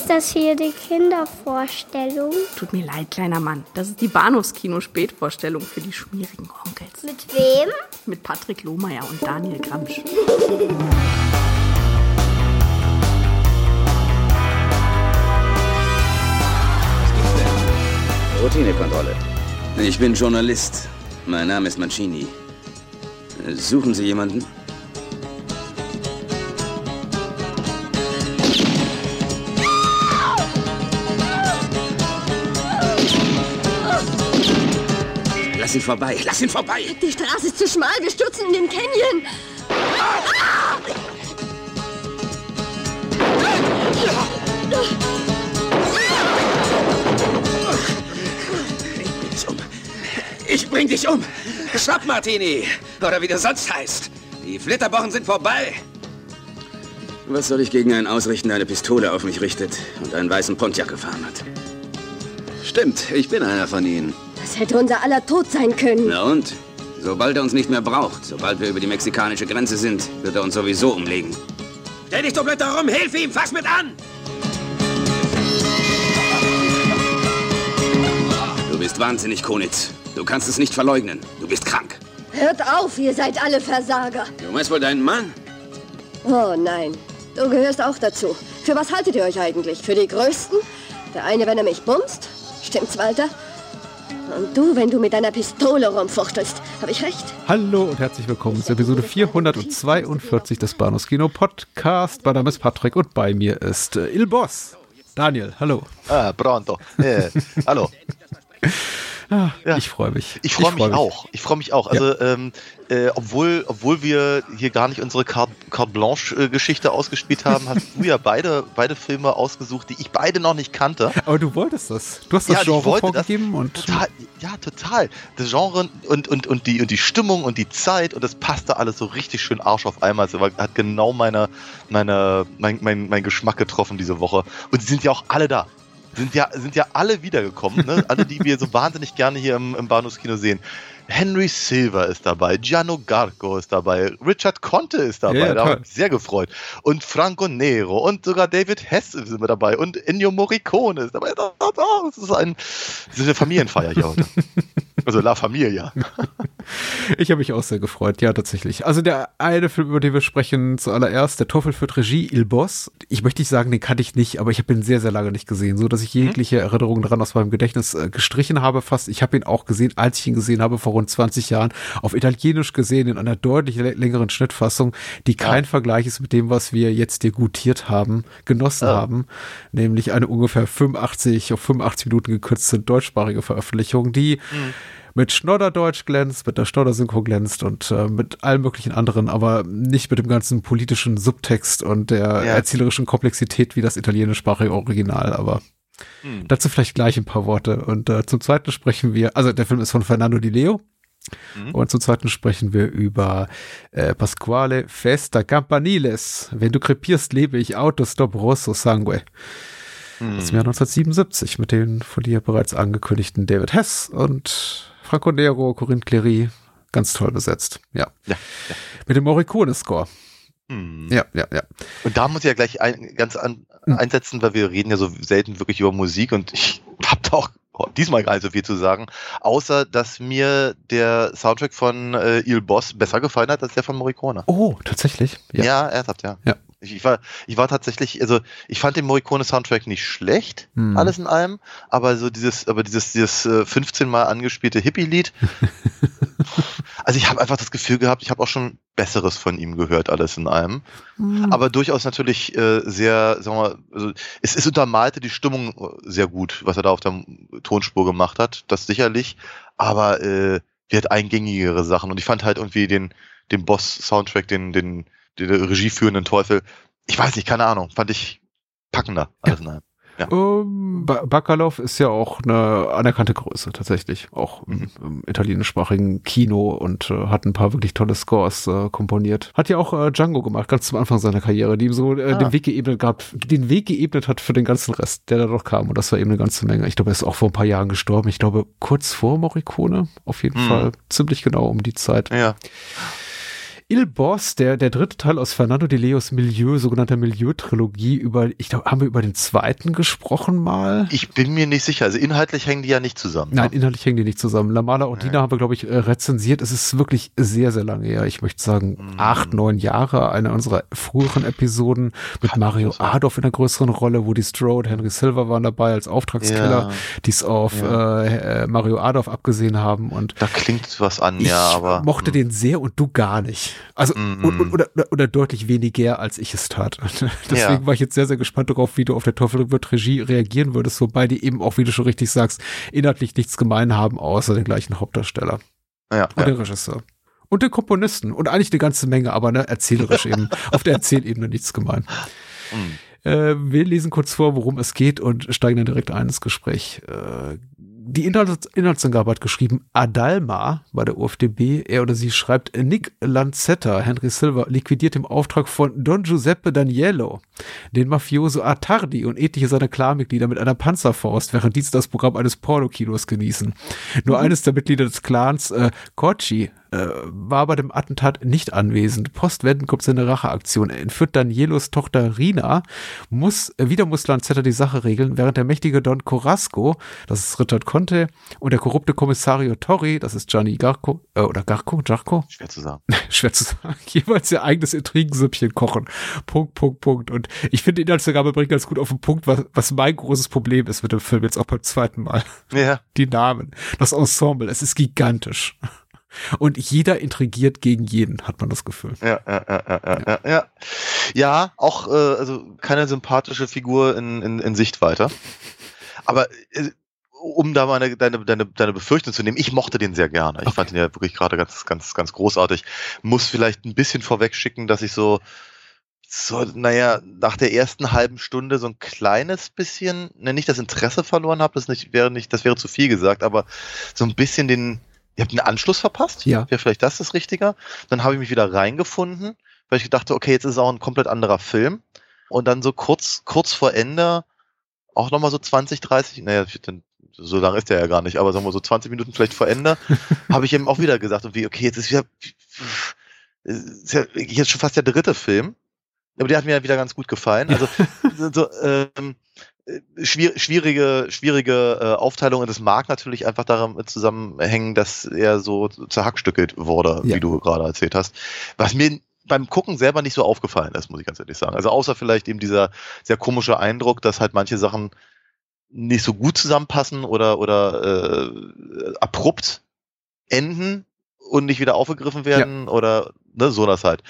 Ist das hier die Kindervorstellung? Tut mir leid, kleiner Mann. Das ist die Bahnhofskino-Spätvorstellung für die schmierigen Onkels. Mit wem? Mit Patrick Lohmeier und Daniel Gramsch. Routinekontrolle. Ich bin Journalist. Mein Name ist Mancini. Suchen Sie jemanden? Lass ihn vorbei, lass ihn vorbei! Die Straße ist zu schmal, wir stürzen in den Canyon. dich um. Ich bring dich um. Schnapp, Martini. Oder wie du sonst heißt. Die Flitterwochen sind vorbei. Was soll ich gegen einen ausrichten, der eine Pistole auf mich richtet und einen weißen Pontiac gefahren hat? Stimmt, ich bin einer von ihnen. Hätte unser aller Tod sein können. Na und? Sobald er uns nicht mehr braucht, sobald wir über die mexikanische Grenze sind, wird er uns sowieso umlegen. Stell dich so blöd darum, hilf ihm, fass mit an! Du bist wahnsinnig, Konitz. Du kannst es nicht verleugnen. Du bist krank. Hört auf, ihr seid alle Versager. Du meinst wohl deinen Mann? Oh nein, du gehörst auch dazu. Für was haltet ihr euch eigentlich? Für die Größten? Der eine, wenn er mich bumst? Stimmt's, Walter? Und du, wenn du mit deiner Pistole rumfuchtelst. Hab ich recht? Hallo und herzlich willkommen zur Episode 442 des Bahnhofs Kino Podcast. Mein Name ist Patrick und bei mir ist äh, Il Boss. Daniel, hallo. Ah, pronto. Eh, hallo. Ah, Ja. Ich freue mich. Ich freue mich, freu auch. Ich freue mich auch. Also, ähm, äh, obwohl, obwohl wir hier gar nicht unsere Carte, Carte Blanche-Geschichte ausgespielt haben, hast du ja beide, beide Filme ausgesucht, die ich beide noch nicht kannte. Aber du wolltest das. Du hast das Ja, Genre wollte das. vorgegeben und Total, ja, total. Das Genre und, und, und, die, und die Stimmung und die Zeit und das passte alles so richtig schön Arsch auf einmal. Es hat genau meine, meine, mein, mein, mein Geschmack getroffen diese Woche. Und sie sind ja auch alle da. Sind ja, sind ja alle wiedergekommen, ne? alle, die wir so wahnsinnig gerne hier im, im Bahnhofskino sehen. Henry Silver ist dabei, Gianno Garco ist dabei, Richard Conte ist dabei, Ja, da habe ich mich sehr gefreut. Und Franco Nero und sogar David Hess ist mit dabei und Ennio Morricone ist dabei. Das ist, ein, das ist eine Familienfeier hier heute. Also La Familia. ich habe mich auch sehr gefreut. Ja, tatsächlich. Also der eine Film, über den wir sprechen, zuallererst, der Teufel führt Regie, Il Boss. Ich möchte nicht sagen, den kannte ich nicht, aber ich habe ihn sehr, sehr lange nicht gesehen, so dass ich jegliche Erinnerungen daran aus meinem Gedächtnis äh, gestrichen habe fast. Ich habe ihn auch gesehen, als ich ihn gesehen habe, vor rund 20 Jahren, auf Italienisch gesehen, in einer deutlich lä- längeren Schnittfassung, die kein Vergleich ist mit dem, was wir jetzt degutiert haben, genossen Ja. haben, nämlich eine ungefähr 85 auf 85 Minuten gekürzte deutschsprachige Veröffentlichung, die mit Schnodderdeutsch glänzt, mit der Schnodder-Synchro glänzt und äh, mit allen möglichen anderen, aber nicht mit dem ganzen politischen Subtext und der Ja. erzählerischen Komplexität wie das italienischsprachige Original, aber Hm. dazu vielleicht gleich ein paar Worte. Und äh, zum zweiten sprechen wir, also der Film ist von Fernando Di Leo. Mhm. Und zum zweiten sprechen wir über äh, Pasquale Festa Campaniles. Wenn du krepierst, lebe ich Autostop Rosso Sangue. Hm. Das Jahr 1977 mit den von dir bereits angekündigten David Hess und Franco Nero, Corinne Clery. Ganz toll besetzt. Ja. Ja, Mit dem Morricone-Score. Hm. Ja, ja, ja. Und da muss ich ja gleich ein, ganz an, Hm. einsetzen, weil wir reden ja so selten wirklich über Musik und ich habe da auch diesmal gar nicht so viel zu sagen, außer dass mir der Soundtrack von äh, Il Boss besser gefallen hat als der von Morricone. Oh, tatsächlich. Ja, Ja. ernsthaft, ja. Ja. Ich, ich, war, ich war tatsächlich, also ich fand den Morricone-Soundtrack nicht schlecht, Hm. alles in allem, aber so dieses, aber dieses, dieses äh, 15 Mal angespielte Hippie-Lied. also ich habe einfach das Gefühl gehabt, ich habe auch schon Besseres von ihm gehört, alles in allem. Hm. Aber durchaus natürlich äh, sehr, sagen wir mal, also es, es untermalte die Stimmung äh, sehr gut, was er da auf der Tonspur gemacht hat, das sicherlich. Aber äh, die hat eingängigere Sachen und ich fand halt irgendwie den, den Boss-Soundtrack, den, den regieführenden Teufel, ich weiß nicht, keine Ahnung, fand ich packender. Alles in allem. Ähm, ba Bacalov ist ja auch eine anerkannte Größe tatsächlich, auch im, Mhm. im italienischsprachigen Kino und äh, hat ein paar wirklich tolle Scores äh, komponiert. Hat ja auch äh, Django gemacht, ganz zum Anfang seiner Karriere, die ihm so äh, Ah. den Weg geebnet gab, den Weg geebnet hat für den ganzen Rest, der da noch kam. Und das war eben eine ganze Menge. Ich glaube, er ist auch vor ein paar Jahren gestorben. Ich glaube, kurz vor Morricone, auf jeden Mhm. Fall, ziemlich genau um die Zeit. Ja, Il Boss, der, der dritte Teil aus Fernando de Leos Milieu, sogenannter Milieu-Trilogie, über, ich glaube, haben wir über den zweiten gesprochen mal? Ich bin mir nicht sicher. Also inhaltlich hängen die ja nicht zusammen. Nein, ne? inhaltlich hängen die nicht zusammen. La Mala und Dina haben wir, glaube ich, äh, rezensiert. Es ist wirklich sehr, sehr lange her. Ich möchte sagen, mm. acht, neun Jahre. Eine unserer früheren Episoden mit Kann Mario Adolf in einer größeren Rolle. Woody Strode, Henry Silver waren dabei als Auftragskiller, ja. die es auf ja. äh, Mario Adolf abgesehen haben. Und da klingt was an, ja, aber. mochte mm. den sehr und du gar nicht. Also, mm, und, und, oder, oder deutlich weniger, als ich es tat. Deswegen ja. war ich jetzt sehr, sehr gespannt darauf, wie du auf der Teufel wird Regie reagieren würdest, wobei die eben auch, wie du schon richtig sagst, inhaltlich nichts gemein haben, außer den gleichen Hauptdarsteller. Ja, und ja. den Regisseur. Und den Komponisten. Und eigentlich eine ganze Menge, aber ne, erzählerisch eben, auf der Erzählebene nichts gemein. Mhm. Äh, wir lesen kurz vor, worum es geht und steigen dann direkt ein ins Gespräch. Äh, die Inhalts Inhaltsangabe hat geschrieben Adalma bei der UFDB. Er oder sie schreibt Nick Lanzetta, Henry Silver, liquidiert im Auftrag von Don Giuseppe Daniello den Mafioso Attardi und etliche seiner Clanmitglieder mit einer Panzerfaust, während diese das Programm eines Pornokinos genießen. Nur mhm. eines der Mitglieder des Clans, äh, Kochi, äh, war bei dem Attentat nicht anwesend. Postwendend kommt seine Racheaktion. Er entführt Danielos Tochter Rina, muss, äh, wieder muss Lanzetta die Sache regeln, während der mächtige Don Corasco, das ist Richard Conte, und der korrupte Kommissario Torri, das ist Gianni Garco, äh, oder Garco, Garco? Schwer zu sagen. Schwer zu sagen. Jeweils ihr eigenes Intrigensüppchen kochen. Punkt, Punkt, Punkt. Und ich finde, die Inhaltsangabe bringt ganz gut auf den Punkt, was, was mein großes Problem ist mit dem Film jetzt auch beim zweiten Mal. Ja. Die Namen, das Ensemble, es ist gigantisch. Und jeder intrigiert gegen jeden, hat man das Gefühl. Ja, ja, ja, ja, ja. Ja, ja auch äh, also keine sympathische Figur in, in, in Sichtweite. Aber äh, um da mal deine, deine, deine Befürchtung zu nehmen, ich mochte den sehr gerne. Ich okay. fand ihn ja wirklich gerade ganz, ganz, ganz großartig. Muss vielleicht ein bisschen vorweg schicken, dass ich so, so, naja, nach der ersten halben Stunde so ein kleines bisschen, ne, nicht das Interesse verloren habe, das nicht, wäre nicht, das wäre zu viel gesagt, aber so ein bisschen den, ihr habt einen Anschluss verpasst. Ja. Wäre vielleicht das das Richtige. Dann habe ich mich wieder reingefunden, weil ich dachte, okay, jetzt ist auch ein komplett anderer Film. Und dann so kurz, kurz vor Ende, auch nochmal so 20, 30, naja, so lange ist der ja gar nicht, aber sagen wir so 20 Minuten vielleicht vor Ende, habe ich eben auch wieder gesagt, okay, jetzt ist wieder, ist ja jetzt schon fast der dritte Film. Aber der hat mir wieder ganz gut gefallen. Also so, ähm, schwierige, schwierige äh, Aufteilung und es mag natürlich einfach daran zusammenhängen, dass er so zerhackstückelt wurde, ja. wie du gerade erzählt hast. Was mir beim Gucken selber nicht so aufgefallen ist, muss ich ganz ehrlich sagen. Also außer vielleicht eben dieser sehr komische Eindruck, dass halt manche Sachen nicht so gut zusammenpassen oder oder äh, abrupt enden und nicht wieder aufgegriffen werden ja. oder ne, so das halt.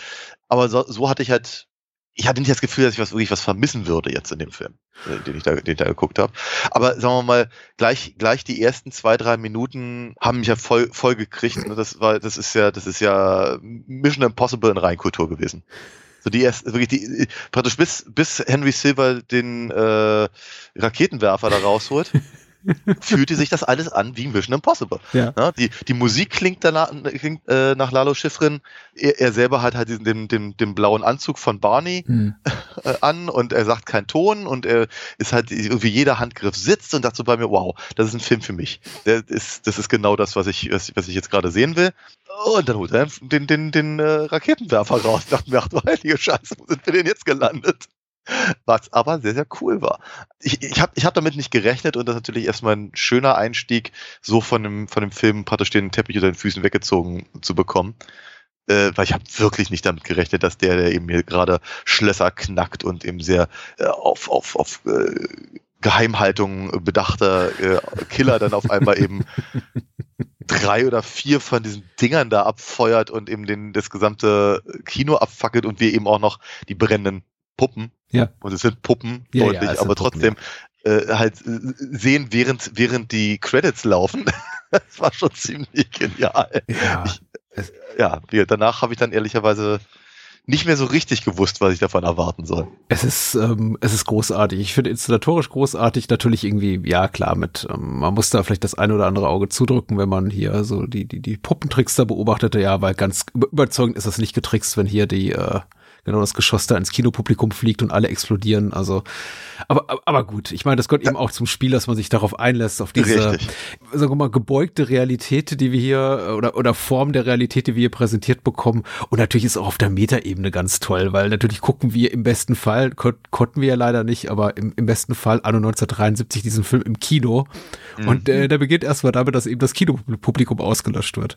Aber so, so hatte ich halt ich hatte nicht das Gefühl, dass ich was wirklich was vermissen würde jetzt in dem Film, äh, den ich da, den ich da geguckt habe. Aber sagen wir mal, gleich, gleich die ersten zwei, drei Minuten haben mich ja voll, voll gekriegt. Und das war, das ist ja, das ist ja Mission Impossible in Reinkultur gewesen. So die erst wirklich die praktisch bis bis Henry Silver den äh, Raketenwerfer da rausholt. fühlte sich das alles an wie Mission Impossible. Ja. ja die, die Musik klingt danach klingt, äh, nach Lalo Schifrin. Er, er selber hat halt diesen, den, den, den blauen Anzug von Barney hm. äh, an und er sagt keinen Ton und er ist halt irgendwie jeder Handgriff sitzt und sagt so bei mir, wow, das ist ein Film für mich. Der ist, das ist genau das, was ich, was, was ich jetzt gerade sehen will. Und dann holt er den, den, den äh, Raketenwerfer raus. Ich dachte mir, ach du heilige Scheiße, wo sind wir denn jetzt gelandet? Was aber sehr, sehr cool war. Ich, ich habe ich hab damit nicht gerechnet und das ist natürlich erstmal ein schöner Einstieg, so von dem, von dem Film praktisch den Teppich unter den Füßen weggezogen zu bekommen. Äh, weil ich habe wirklich nicht damit gerechnet, dass der, der eben hier gerade Schlösser knackt und eben sehr äh, auf, auf, auf äh, Geheimhaltung bedachter äh, Killer dann auf einmal eben drei oder vier von diesen Dingern da abfeuert und eben den, das gesamte Kino abfackelt und wir eben auch noch die brennenden Puppen. Ja. Und es sind Puppen, ja, deutlich, ja, aber trotzdem Puppen, ja. äh, halt äh, sehen, während, während die Credits laufen. das war schon ziemlich genial. Ja, ich, ja danach habe ich dann ehrlicherweise nicht mehr so richtig gewusst, was ich davon erwarten soll. Es ist, ähm, es ist großartig. Ich finde installatorisch großartig. Natürlich irgendwie, ja klar, mit, ähm, man muss da vielleicht das eine oder andere Auge zudrücken, wenn man hier so die, die, die Puppentricks da beobachtete. Ja, weil ganz überzeugend ist das nicht getrickst, wenn hier die, äh, genau das Geschoss da ins Kinopublikum fliegt und alle explodieren. Also Aber, aber, gut, ich meine, das gehört eben auch zum Spiel, dass man sich darauf einlässt, auf diese, Richtig. sagen wir mal, gebeugte Realität, die wir hier, oder, oder Form der Realität, die wir hier präsentiert bekommen. Und natürlich ist auch auf der Metaebene ganz toll, weil natürlich gucken wir im besten Fall, kon konnten wir ja leider nicht, aber im, im besten Fall anno 1973 diesen Film im Kino. Und äh, der beginnt erstmal damit, dass eben das Kinopublikum ausgelöscht wird.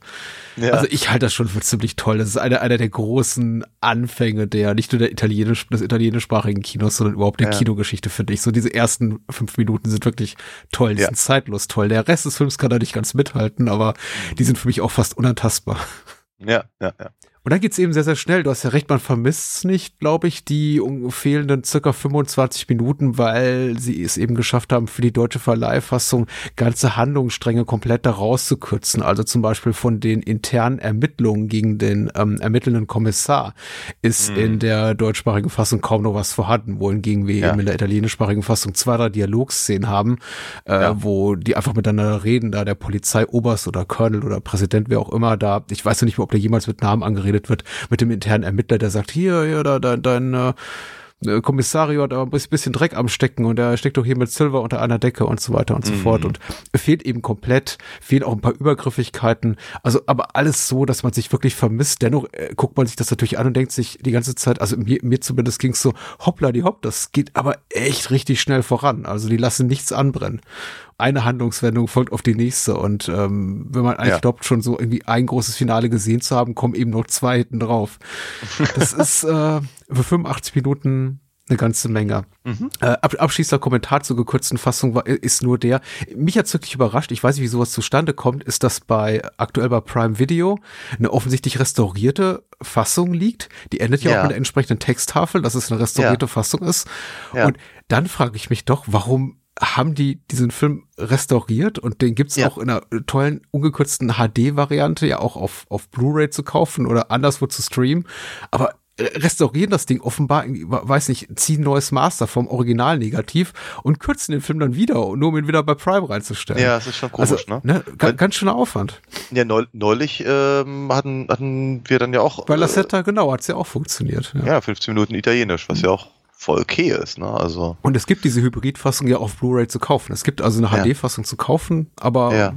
Ja. Also ich halte das schon für ziemlich toll. Das ist einer, einer der großen Anfänge der, nicht nur der italienisch, des italienischsprachigen Kinos, sondern überhaupt der Ja. Kinogeschichte, finde ich. So diese ersten fünf Minuten sind wirklich toll, die Ja. sind zeitlos toll. Der Rest des Films kann da nicht ganz mithalten, aber die sind für mich auch fast unantastbar. Ja, ja, ja. Und dann geht's eben sehr, sehr schnell. Du hast ja recht, man vermisst es nicht, glaube ich, die fehlenden circa 25 Minuten, weil sie es eben geschafft haben, für die deutsche Verleihfassung ganze Handlungsstränge komplett da rauszukürzen. Also zum Beispiel von den internen Ermittlungen gegen den ähm, ermittelnden Kommissar ist Mhm. in der deutschsprachigen Fassung kaum noch was vorhanden, wohingegen wir Ja. eben in der italienischsprachigen Fassung zwei, drei Dialogszenen haben, äh, Ja. wo die einfach miteinander reden, da der Polizeioberst oder Colonel oder Präsident, wer auch immer da, ich weiß ja nicht mehr, ob der jemals mit Namen angeredet wird, mit dem internen Ermittler, der sagt, hier, hier, da, dein, dein äh, Kommissario hat aber ein bisschen- bisschen Dreck am Stecken und er steckt doch hier mit Silver unter einer Decke und so weiter und so Mhm. fort und fehlt eben komplett, fehlen auch ein paar Übergriffigkeiten, also aber alles so, dass man sich wirklich vermisst. Dennoch äh, guckt man sich das natürlich an und denkt sich die ganze Zeit, also mir, mir zumindest ging es so, hoppla die hopp, das geht aber echt richtig schnell voran. Also die lassen nichts anbrennen. Eine Handlungswendung folgt auf die nächste und ähm, wenn man eigentlich Ja. glaubt, schon so irgendwie ein großes Finale gesehen zu haben, kommen eben noch zwei hinten drauf. Das ist äh, für 85 Minuten eine ganze Menge. Äh, ab, abschließender Kommentar zur gekürzten Fassung war, ist nur der, mich hat's wirklich überrascht, ich weiß nicht, wie sowas zustande kommt, ist, dass bei aktuell bei Prime Video eine offensichtlich restaurierte Fassung liegt. Die endet ja, Ja. auch mit der entsprechenden Texttafel, dass es eine restaurierte Ja. Fassung ist. Ja. Und dann frage ich mich doch, warum haben die diesen Film restauriert und den gibt's Ja. auch in einer tollen, ungekürzten HD-Variante ja auch auf, auf Blu-ray zu kaufen oder anderswo zu streamen. Aber äh, restaurieren das Ding offenbar, weiß nicht, ziehen neues Master vom Original negativ und kürzen den Film dann wieder, nur um ihn wieder bei Prime reinzustellen. Ja, das ist schon komisch, also, ne? ne? Ganz, ganz schöner Aufwand. Ja, neu, neulich ähm, hatten, hatten wir dann ja auch Bei Lassetta, genau, hat's ja auch funktioniert. äh, ja, 15 Minuten Italienisch, was ja auch voll okay ist, ne? Also Und es gibt diese Hybridfassung ja auf Blu-ray zu kaufen. Es gibt also eine Ja. HD-Fassung zu kaufen, aber Ja.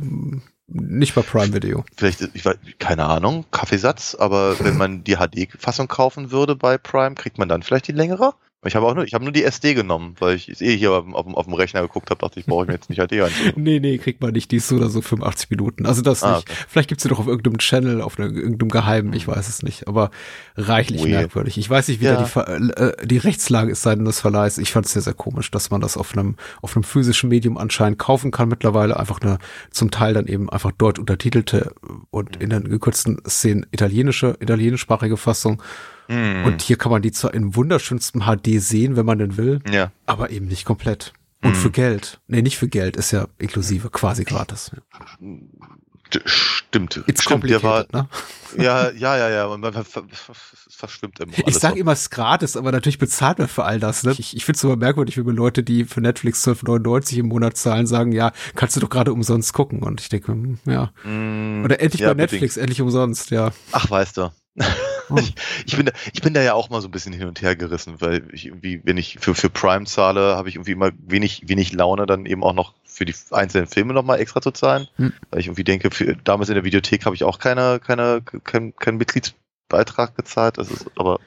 Nicht bei Prime Video. vielleicht, ich weiß, keine Ahnung, Kaffeesatz, aber wenn man die HD-Fassung kaufen würde bei Prime, kriegt man dann vielleicht die längere? Ich habe auch nur, ich habe nur die SD genommen, weil ich es eh hier auf, dem- auf, dem- auf dem Rechner geguckt habe, dachte ich, brauche ich mir jetzt nicht HD anzusehen. Nee, nee, kriegt man nicht. Die ist so oder so 85 Minuten. Also das Ah, nicht. okay. Vielleicht gibt's sie doch auf irgendeinem Channel, auf einer, irgendeinem Geheimen, ich weiß es nicht. Aber reichlich Weird. merkwürdig. Ich weiß nicht, wie Ja. da die, Ver äh, die Rechtslage ist seitens des Verleihs. Ich fand es sehr, sehr komisch, dass man das auf einem, auf einem physischen Medium anscheinend kaufen kann mittlerweile. Einfach eine, zum Teil dann eben einfach dort untertitelte und in den gekürzten Szenen italienische, italienischsprachige Fassung. Hm. Und hier kann man die zwar in wunderschönstem HD sehen, wenn man denn will, ja. aber eben nicht komplett. Und Hm. für Geld. Nee, nicht für Geld, ist ja inklusive, quasi gratis. Stimmt. It's Stimmt, der war, ne? ja, ja, ja, ja, man, verschwimmt immer. Ich sage immer, es ist gratis, aber natürlich bezahlt man für all das. Ne? Ich, ich finde es immer merkwürdig, wenn mir Leute, die für Netflix 12,99 im Monat zahlen, sagen, ja, kannst du doch gerade umsonst gucken. Und ich denke, hm, ja. Mm, Oder endlich ja, bei Netflix, bedingt. endlich umsonst, ja. Ach, weißt du. Hm. ich, ich, bin da, ich bin da ja auch mal so ein bisschen hin und her gerissen, weil ich irgendwie, wenn ich für, für Prime zahle, habe ich irgendwie immer wenig, wenig Laune, dann eben auch noch für die einzelnen Filme nochmal extra zu zahlen. Hm. Weil ich irgendwie denke, für, damals in der Videothek habe ich auch keine, keine, kein, keinen Mitgliedsbeitrag gezahlt. Das ist aber.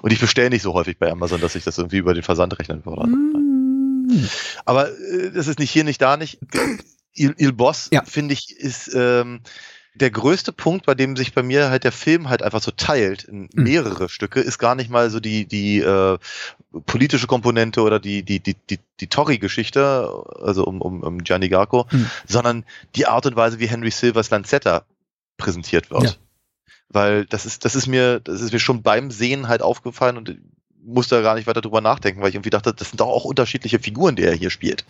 Und ich bestelle nicht so häufig bei Amazon, dass ich das irgendwie über den Versand rechnen würde. Hm. Aber äh, das ist nicht hier, nicht da, nicht. Il, Il Boss, Ja. finde ich, ist ähm, der größte Punkt, bei dem sich bei mir halt der Film halt einfach so teilt in Mhm. mehrere Stücke, ist gar nicht mal so die, die äh, politische Komponente oder die, die, die, die, die Torri-Geschichte, also um, um, um Gianni Garco, Mhm. sondern die Art und Weise, wie Henry Silvers Lanzetta präsentiert wird. Ja. Weil das ist, das ist mir, das ist mir schon beim Sehen halt aufgefallen und ich musste da gar nicht weiter drüber nachdenken, weil ich irgendwie dachte, das sind doch auch unterschiedliche Figuren, die er hier spielt.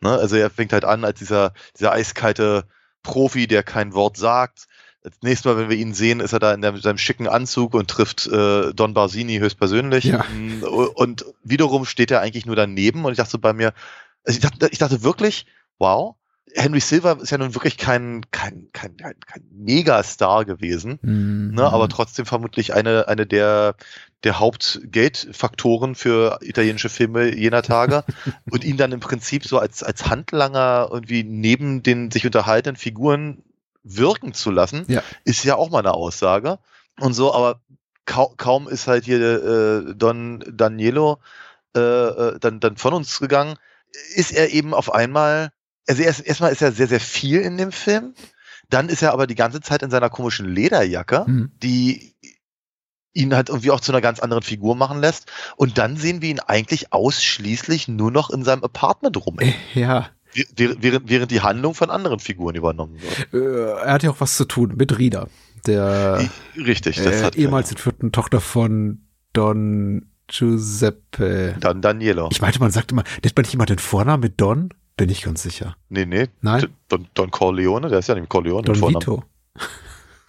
Ne? Also er fängt halt an als dieser, dieser eiskalte Profi, der kein Wort sagt. Das nächste Mal, wenn wir ihn sehen, ist er da in der, seinem schicken Anzug und trifft äh, Don Barsini höchstpersönlich. Ja. Mm, Und wiederum steht er eigentlich nur daneben und ich dachte so bei mir, also ich dachte, ich dachte wirklich, wow, Henry Silver ist ja nun wirklich kein, kein, kein, kein, kein Megastar gewesen, Mhm. ne, aber trotzdem vermutlich eine, eine der, der Hauptgeldfaktoren für italienische Filme jener Tage und ihn dann im Prinzip so als, als Handlanger irgendwie neben den sich unterhaltenden Figuren wirken zu lassen, Ja. ist ja auch mal eine Aussage und so, aber kau kaum ist halt hier äh, Don Danielo äh, äh, dann, dann von uns gegangen, ist er eben auf einmal, also erst, erstmal ist er sehr, sehr viel in dem Film, dann ist er aber die ganze Zeit in seiner komischen Lederjacke, Mhm. die ihn halt irgendwie auch zu einer ganz anderen Figur machen lässt. Und dann sehen wir ihn eigentlich ausschließlich nur noch in seinem Apartment rum, Äh, Ja, während, während, die Handlung von anderen Figuren übernommen wird. äh, er hat ja auch was zu tun mit Rina, der Richtig, das äh, hat ehemals entführten Tochter von Don Giuseppe. dann Danielo. Ich meinte, man sagt immer, nennt man nicht immer den Vornamen mit Don? Bin ich ganz sicher. Nee, nee. Nein? Don, Don Corleone, der ist ja nicht Corleone. Don mit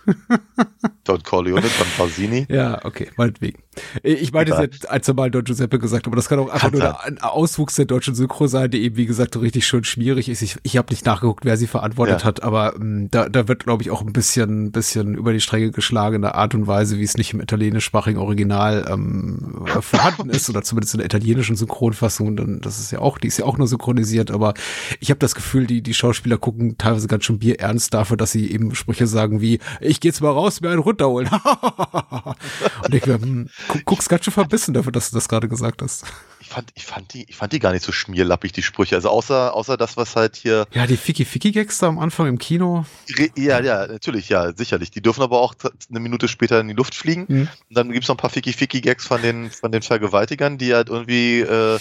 Don Corleone, Don Basini. Ja, okay, meinetwegen. Ich meine, sie hat ein, zwei Mal Don Giuseppe gesagt, aber das kann auch einfach Kann nur ein Auswuchs der deutschen Synchro sein, die eben, wie gesagt, so richtig schön schwierig ist. Ich, ich habe nicht nachgeguckt, wer sie verantwortet Ja. hat, aber ähm, da, da wird, glaube ich, auch ein bisschen, bisschen über die Stränge geschlagen in der Art und Weise, wie es nicht im italienischsprachigen Original ähm, vorhanden ist oder zumindest in der italienischen Synchronfassung. Dann, das ist ja auch, die ist ja auch nur synchronisiert, aber ich habe das Gefühl, die, die Schauspieler gucken teilweise ganz schön bierernst dafür, dass sie eben Sprüche sagen wie, ich gehe jetzt mal raus, mir einen runterholen. und ich hm, gu- guckst ganz schön verbissen dafür, dass du das gerade gesagt hast. Ich fand, ich fand die, ich fand die gar nicht so schmierlappig, die Sprüche. Also außer, außer das, was halt hier, Ja, die Ficky-Ficky-Gags da am Anfang im Kino. Ja, ja, natürlich, ja, sicherlich. Die dürfen aber auch eine Minute später in die Luft fliegen. Mhm. Und dann gibt's noch ein paar Ficky-Ficky-Gags von den, von den Vergewaltigern, die halt irgendwie äh,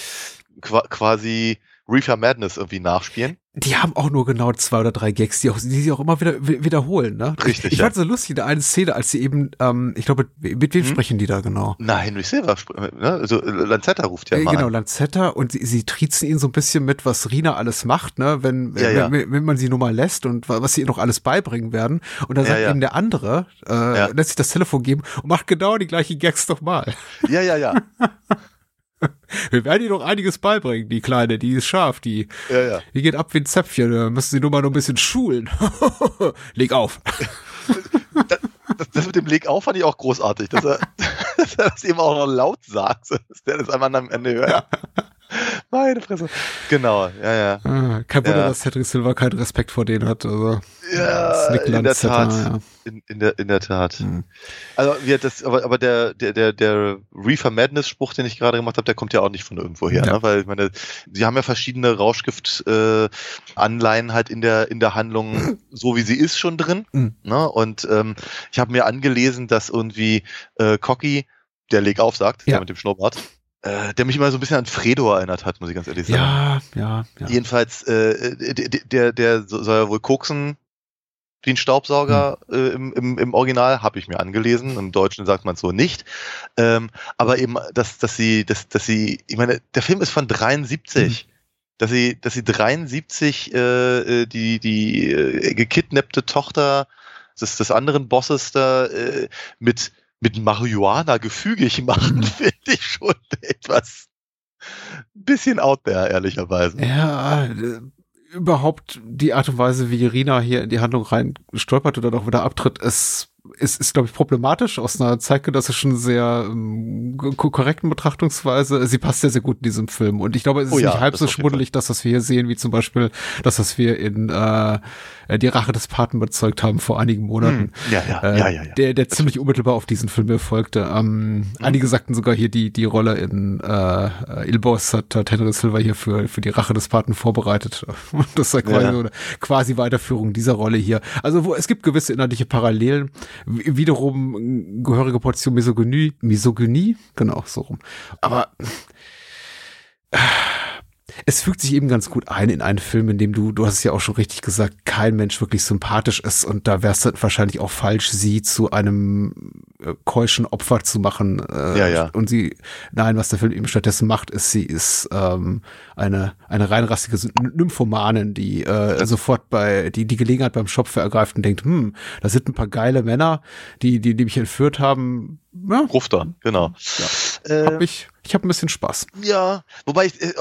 qua quasi Reefer Madness irgendwie nachspielen. Die haben auch nur genau zwei oder drei Gags, die, auch, die sie auch immer wieder wi- wiederholen. Ne? Richtig, Ich, ja. fand so lustig, in der eine Szene, als sie eben, ähm, ich glaube, mit, mit wem Mhm. sprechen die da genau? Na, Henry Silver, ne? also äh, Lanzetta ruft ja äh, mal genau, an. Lanzetta und sie, sie triezen ihn so ein bisschen mit, was Rina alles macht, ne, wenn, Ja, ja. wenn, wenn man sie nur mal lässt und wa- was sie ihr noch alles beibringen werden. Und dann sagt eben der andere, äh, lässt sich das Telefon geben und macht genau die gleichen Gags doch mal. Ja, ja, ja, Wir werden ihr noch einiges beibringen, die Kleine, die ist scharf, die, ja, ja. die geht ab wie ein Zäpfchen, da müssen sie nur mal noch ein bisschen schulen. Leg auf. Das, das mit dem Leg auf fand ich auch großartig, dass er, dass er das eben auch noch laut sagt, dass der das einmal am Ende hört. Meine Fresse. Genau, ja, ja. Ah, kein Wunder, Ja. dass Cedric Silva keinen Respekt vor denen hat. Also, Ja, in der Tat. ja. In, in, der, in der Tat. Mhm. Also wir das, aber, aber der, der, der, der Reefer Madness Spruch, den ich gerade gemacht habe, der kommt ja auch nicht von irgendwo her, Ja. ne? Weil ich meine, sie haben ja verschiedene Rauschgift äh, Anleihen halt in der in der Handlung, so wie sie ist, schon drin. Mhm. Ne? Und ähm, ich habe mir angelesen, dass irgendwie äh, Cocky, der Leg auf sagt, Ja. der mit dem Schnurrbart, äh, der mich immer so ein bisschen an Fredo erinnert hat, muss ich ganz ehrlich sagen. ja, ja, ja. Jedenfalls, äh, der, der, der soll ja wohl koksen wie ein Staubsauger Hm. äh, im, im, im Original, habe ich mir angelesen. Im Deutschen sagt man so nicht. Ähm, aber eben, dass, dass sie, dass, dass sie, ich meine, der Film ist von 73. Hm. Dass sie, dass sie 73 äh, äh, die, die äh, gekidnappte Tochter des, des anderen Bosses da äh, mit, mit Marihuana gefügig machen, Mhm. finde ich schon etwas bisschen out there, ehrlicherweise. Ja, äh, überhaupt die Art und Weise, wie Irina hier in die Handlung rein stolpert oder auch wieder abtritt, ist, ist, ist glaube ich, problematisch aus einer zeitgenössischen, sehr ähm, ko- korrekten Betrachtungsweise. Sie passt sehr, sehr gut in diesem Film. Und ich glaube, es ist Oh ja, nicht halb das so schmuddelig, dass das wir hier sehen, wie zum Beispiel das, was wir in äh, Die Rache des Paten bezeugt haben vor einigen Monaten. Hm, Ja, ja, Äh, ja, ja, ja. Der, der ziemlich unmittelbar auf diesen Film mir folgte. Ähm, Einige sagten sogar hier, die, die Rolle in äh, Il Boss hat, hat Henry Silva hier für, für die Rache des Paten vorbereitet. Und das sei quasi Ja. so eine quasi Weiterführung dieser Rolle hier. Also wo, es gibt gewisse inhaltliche Parallelen. Wiederum eine gehörige Portion Misogynie, Misogynie, genau, so rum. Aber es fügt sich eben ganz gut ein in einen Film, in dem du, du hast es ja auch schon richtig gesagt, kein Mensch wirklich sympathisch ist und da wär's dann wahrscheinlich auch falsch, sie zu einem äh, keuschen Opfer zu machen. Äh, Ja, ja. Und sie, nein, was der Film eben stattdessen macht, ist, sie ist ähm, eine, eine reinrassige Nymphomanin, die äh, sofort bei, die die Gelegenheit beim Schopfe ergreift und denkt, hm, da sind ein paar geile Männer, die, die, die mich entführt haben, ja, Rufter, genau. Ja. Hab ich ich habe ein bisschen Spaß. Ja, wobei ich. Äh,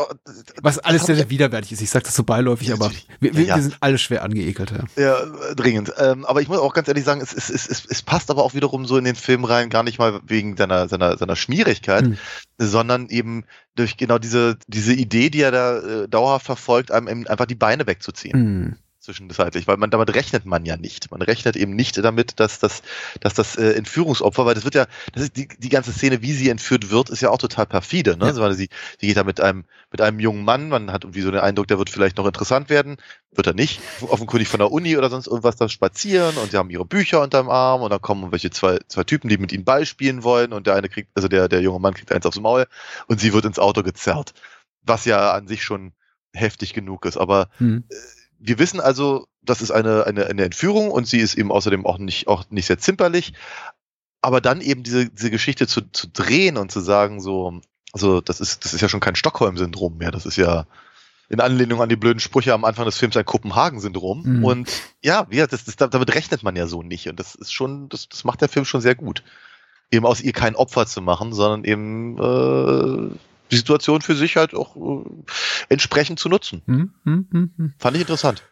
Was alles sehr, sehr widerwärtig ist. Ich sage das so beiläufig, aber wir, wir, ja. sind alle schwer angeekelt. Ja, ja dringend. Ähm, aber ich muss auch ganz ehrlich sagen, es, es, es, es passt aber auch wiederum so in den Film rein, gar nicht mal wegen seiner, seiner, seiner Schmierigkeit, hm. sondern eben durch genau diese, diese Idee, die er da äh, dauerhaft verfolgt, einem einfach die Beine wegzuziehen. Hm zwischenzeitlich, weil man damit rechnet man ja nicht. Man rechnet eben nicht damit, dass das, dass das äh, Entführungsopfer, weil das wird ja, das ist die, die ganze Szene, wie sie entführt wird, ist ja auch total perfide. Ne? Ja. Also, sie, sie geht da mit einem, mit einem jungen Mann, man hat irgendwie so den Eindruck, der wird vielleicht noch interessant werden, wird er nicht, offenkundig von der Uni oder sonst irgendwas da spazieren und sie haben ihre Bücher unterm Arm und dann kommen welche zwei, zwei Typen, die mit ihnen Ball spielen wollen und der eine kriegt, also der, der junge Mann kriegt eins aufs Maul und sie wird ins Auto gezerrt. Was ja an sich schon heftig genug ist, aber hm. Wir wissen also, das ist eine, eine, eine Entführung und sie ist eben außerdem auch nicht, auch nicht sehr zimperlich. Aber dann eben diese, diese Geschichte zu, zu drehen und zu sagen, so, also das ist, das ist ja schon kein Stockholm-Syndrom mehr, das ist ja in Anlehnung an die blöden Sprüche am Anfang des Films ein Kopenhagen-Syndrom. Mhm. Und ja, ja das, das, damit rechnet man ja so nicht. Und das ist schon, das, das macht der Film schon sehr gut. Eben aus ihr kein Opfer zu machen, sondern eben äh, die Situation für sich halt auch äh, entsprechend zu nutzen. Hm, hm, hm, hm. Fand ich interessant.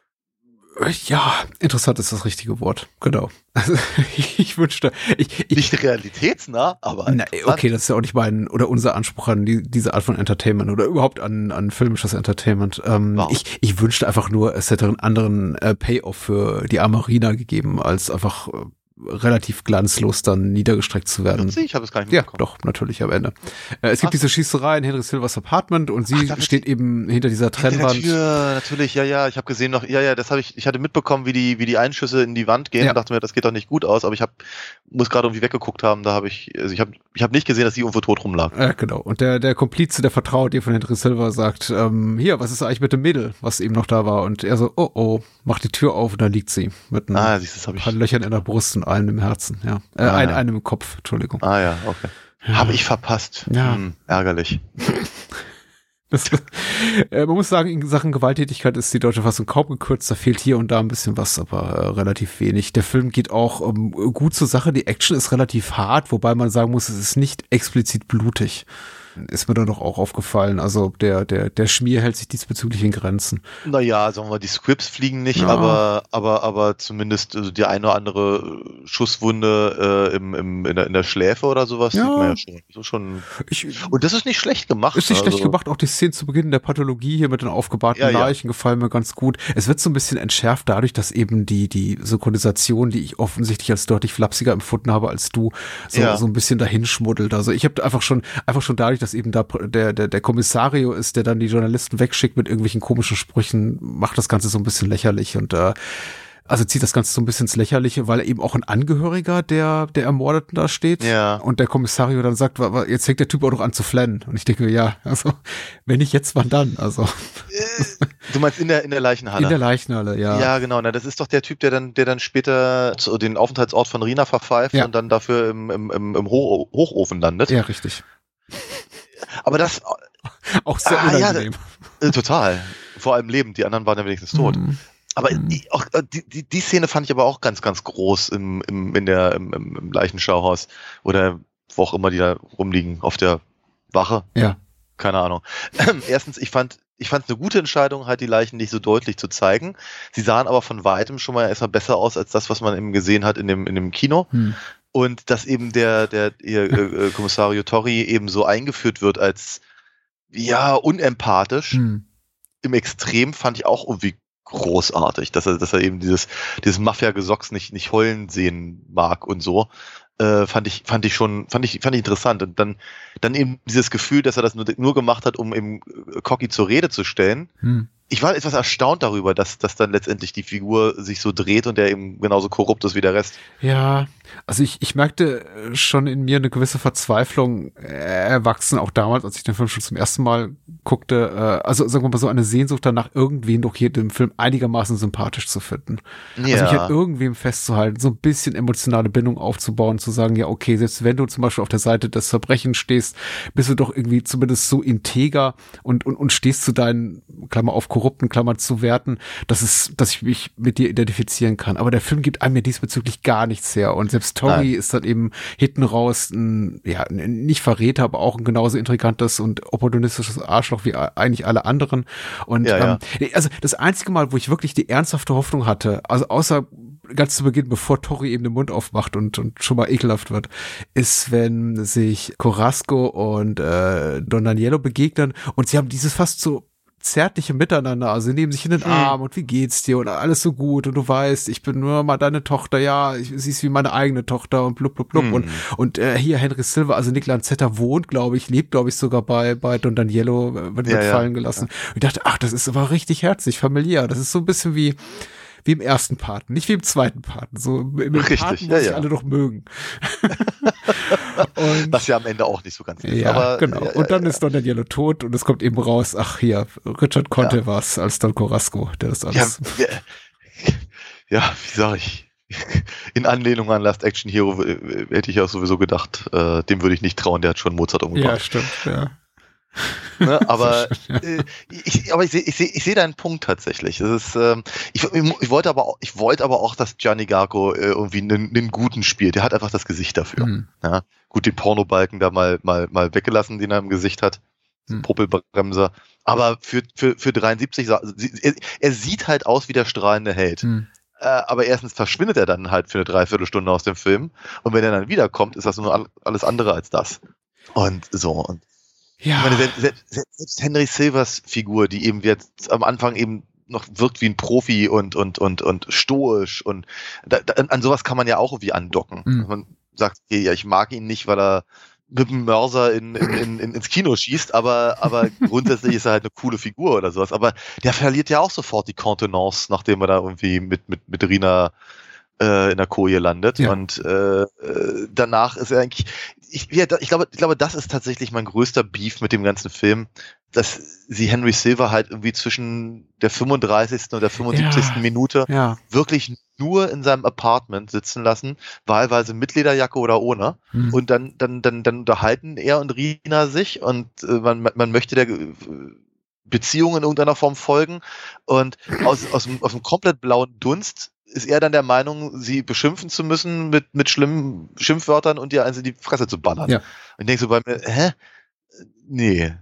Ja, interessant ist das richtige Wort. Genau. Also, ich wünschte, ich, ich nicht realitätsnah, aber na, okay, das ist ja auch nicht mein oder unser Anspruch an die, diese Art von Entertainment oder überhaupt an, an filmisches Entertainment. Ähm, wow. ich, ich wünschte einfach nur, es hätte einen anderen äh, Payoff für die Amarina gegeben, als einfach äh, relativ glanzlos dann niedergestreckt zu werden. Ich habe es gar nicht Ja, doch, natürlich am Ende. Äh, es Ach. gibt diese Schießerei in Henry Silvers Apartment und sie Ach, steht eben hinter dieser Trennwand. Ja, natürlich, ja, ja, ich habe gesehen noch, ja, ja, das habe ich, ich hatte mitbekommen, wie die, wie die Einschüsse in die Wand gehen ja. und dachte mir, das geht doch nicht gut aus, aber ich habe, muss gerade irgendwie weggeguckt haben, da habe ich, also ich habe, ich habe nicht gesehen, dass sie irgendwo tot rumlag. Ja, genau. Und der, der Komplize, der vertraut ihr von Henry Silver, sagt, ähm, hier, was ist eigentlich mit dem Mädel, was eben noch da war? Und er so, oh, oh, macht die Tür auf und da liegt sie mit ein ah, siehst, paar Löchern in der Brust und im Herzen ja. Äh, ah, ein, ja. einem Kopf, Entschuldigung. Ah ja, okay. Ja. Habe ich verpasst. Ja. Hm, ärgerlich. Das, äh, man muss sagen, in Sachen Gewalttätigkeit ist die deutsche Fassung kaum gekürzt. Da fehlt hier und da ein bisschen was, aber äh, relativ wenig. Der Film geht auch ähm, gut zur Sache. Die Action ist relativ hart, wobei man sagen muss, es ist nicht explizit blutig ist mir dann doch auch aufgefallen. Also der, der, der Schmier hält sich diesbezüglich in Grenzen. Naja, sagen wir, die Scripts fliegen nicht, ja. aber, aber, aber zumindest also die eine oder andere Schusswunde äh, im, im, in, der, in der Schläfe oder sowas ja. sieht man ja schon. So schon ich, und das ist nicht schlecht gemacht. Ist nicht also. schlecht gemacht. Auch die Szene zu Beginn der Pathologie hier mit den aufgebahrten ja, Leichen gefallen mir ganz gut. Es wird so ein bisschen entschärft dadurch, dass eben die, die Synchronisation, die ich offensichtlich als deutlich flapsiger empfunden habe als du, so, so ein bisschen dahin schmuddelt. Also ich habe einfach schon, einfach schon dadurch, dass eben da der, der, der Kommissario ist, der dann die Journalisten wegschickt mit irgendwelchen komischen Sprüchen, macht das Ganze so ein bisschen lächerlich und äh, also zieht das Ganze so ein bisschen ins Lächerliche, weil eben auch ein Angehöriger der, der Ermordeten da steht. Ja. Und der Kommissario dann sagt, jetzt fängt der Typ auch noch an zu flennen. Und ich denke, ja, also, wenn nicht jetzt, wann dann? Also. Äh, du meinst in der, in der Leichenhalle? In der Leichenhalle, ja. Ja, genau. Na, das ist doch der Typ, der dann, der dann später den Aufenthaltsort von Rina verpfeift ja. und dann dafür im, im, im Hochofen landet. Ja, richtig. Aber das. Auch sehr ah, unangenehm. Ja, äh, total. Vor allem lebend. Die anderen waren ja wenigstens tot. Mhm. Aber mhm. die, auch, äh, die, die, die Szene fand ich aber auch ganz, ganz groß im, im, in der, im, im Leichenschauhaus. Oder wo auch immer die da rumliegen, auf der Wache. Ja. Keine Ahnung. Erstens, ich fand, ich fand es eine gute Entscheidung, halt die Leichen nicht so deutlich zu zeigen. Sie sahen aber von weitem schon mal erstmal besser aus als das, was man eben gesehen hat in dem, in dem Kino. Hm und dass eben der, der, ihr, äh, äh, Kommissario Torri eben so eingeführt wird als, ja, unempathisch. Hm. Im Extrem fand ich auch irgendwie großartig, dass er, dass er eben dieses, dieses Mafia-Gesocks nicht, nicht heulen sehen mag und so. Äh, fand ich, fand ich schon, fand ich, fand ich interessant. Und dann, dann eben dieses Gefühl, dass er das nur, nur gemacht hat, um eben Cocky zur Rede zu stellen. Hm ich war etwas erstaunt darüber, dass, dass dann letztendlich die Figur sich so dreht und der eben genauso korrupt ist wie der Rest. Ja, also ich, ich merkte schon in mir eine gewisse Verzweiflung äh, erwachsen, auch damals, als ich den Film schon zum ersten Mal guckte. Äh, also sagen wir mal so eine Sehnsucht danach, irgendwen doch hier im Film einigermaßen sympathisch zu finden. Ja. Also mich halt irgendwem festzuhalten, so ein bisschen emotionale Bindung aufzubauen, zu sagen, ja, okay, selbst wenn du zum Beispiel auf der Seite des Verbrechens stehst, bist du doch irgendwie zumindest so integer und, und, und stehst zu deinen, Klammer auf, korrupten Klammern zu werten, dass es, dass ich mich mit dir identifizieren kann. Aber der Film gibt einem ja diesbezüglich gar nichts her. Und selbst Tori ist dann eben hinten raus ein, ja, nicht Verräter, aber auch ein genauso intrigantes und opportunistisches Arschloch wie eigentlich alle anderen. Und Ja, ähm, also das einzige Mal, wo ich wirklich die ernsthafte Hoffnung hatte, also außer ganz zu Beginn, bevor Tori eben den Mund aufmacht und, und schon mal ekelhaft wird, ist, wenn sich Corasco und äh, Don Danielo begegnen und sie haben dieses fast so zärtliche Miteinander, also sie nehmen sich in den Arm und wie geht's dir? Und alles so gut. Und du weißt, ich bin nur mal deine Tochter, ja, ich, sie ist wie meine eigene Tochter und blub blub blub. Und und äh, hier Henry Silva, also Nick Lanzetta wohnt, glaube ich, lebt, glaube ich, sogar bei bei Don Danielo, äh, wird, Ja, ja. fallen gelassen. Und ich dachte, ach, das ist aber richtig herzlich, familiär, das ist so ein bisschen wie wie im ersten Paten, nicht wie im zweiten Paten, so im Richtig, Paten, ja, ja. alle noch mögen. und Was ja am Ende auch nicht so ganz ist. ja, aber, genau. ja, und dann ja, ist Don Danielo tot und es kommt eben raus, ach hier, Richard Conte war's als Don Corasco, der das ja, alles. ja, ja, wie sag ich? In Anlehnung an Last Action Hero äh, hätte ich ja sowieso gedacht, äh, dem würde ich nicht trauen, der hat schon Mozart Ja, umgebracht. stimmt, ja. Ne? Aber, äh, ich, aber ich sehe ich seh, ich seh deinen Punkt tatsächlich. Es ist, ähm, ich, ich wollte aber auch, ich wollte aber auch, dass Gianni Garco äh, irgendwie einen, einen guten spielt. Der hat einfach das Gesicht dafür. Hm. Ja, gut, den Pornobalken da mal, mal, mal weggelassen, den er im Gesicht hat. Hm. Puppelbremser. Aber für, für, für 73, sa- sie- er, er sieht halt aus wie der strahlende Held. Hm. Äh, aber erstens verschwindet er dann halt für eine Dreiviertelstunde aus dem Film. Und wenn er dann wiederkommt, ist das nur all- alles andere als das. Und so. Und Ja. ich meine, selbst, selbst, Henry Silvers Figur, die eben jetzt am Anfang eben noch wirkt wie ein Profi und, und, und, und stoisch und da, da, an sowas kann man ja auch irgendwie andocken. Mhm. Man sagt, okay, ja, ich mag ihn nicht, weil er mit dem Mörser in, in, in, in, ins Kino schießt, aber, aber grundsätzlich ist er halt eine coole Figur oder sowas. Aber der verliert ja auch sofort die Kontenance, nachdem er da irgendwie mit, mit, mit Rina äh, in der Koje landet. Ja. Und äh, äh, danach ist er eigentlich. Ich, ich, glaube, ich glaube, das ist tatsächlich mein größter Beef mit dem ganzen Film, dass sie Henry Silver halt irgendwie zwischen der 35. und der 75. Ja. Minute Ja. wirklich nur in seinem Apartment sitzen lassen, wahlweise mit Lederjacke oder ohne. Hm. Und dann, dann, dann, dann unterhalten er und Rina sich und äh, man, man möchte der äh, Beziehung in irgendeiner Form folgen. Und aus, aus, aus dem komplett blauen Dunst ist er dann der Meinung, sie beschimpfen zu müssen mit, mit schlimmen Schimpfwörtern und ihr eins in die Fresse zu ballern. Ja. Und ich denke so bei mir, hä? Nee.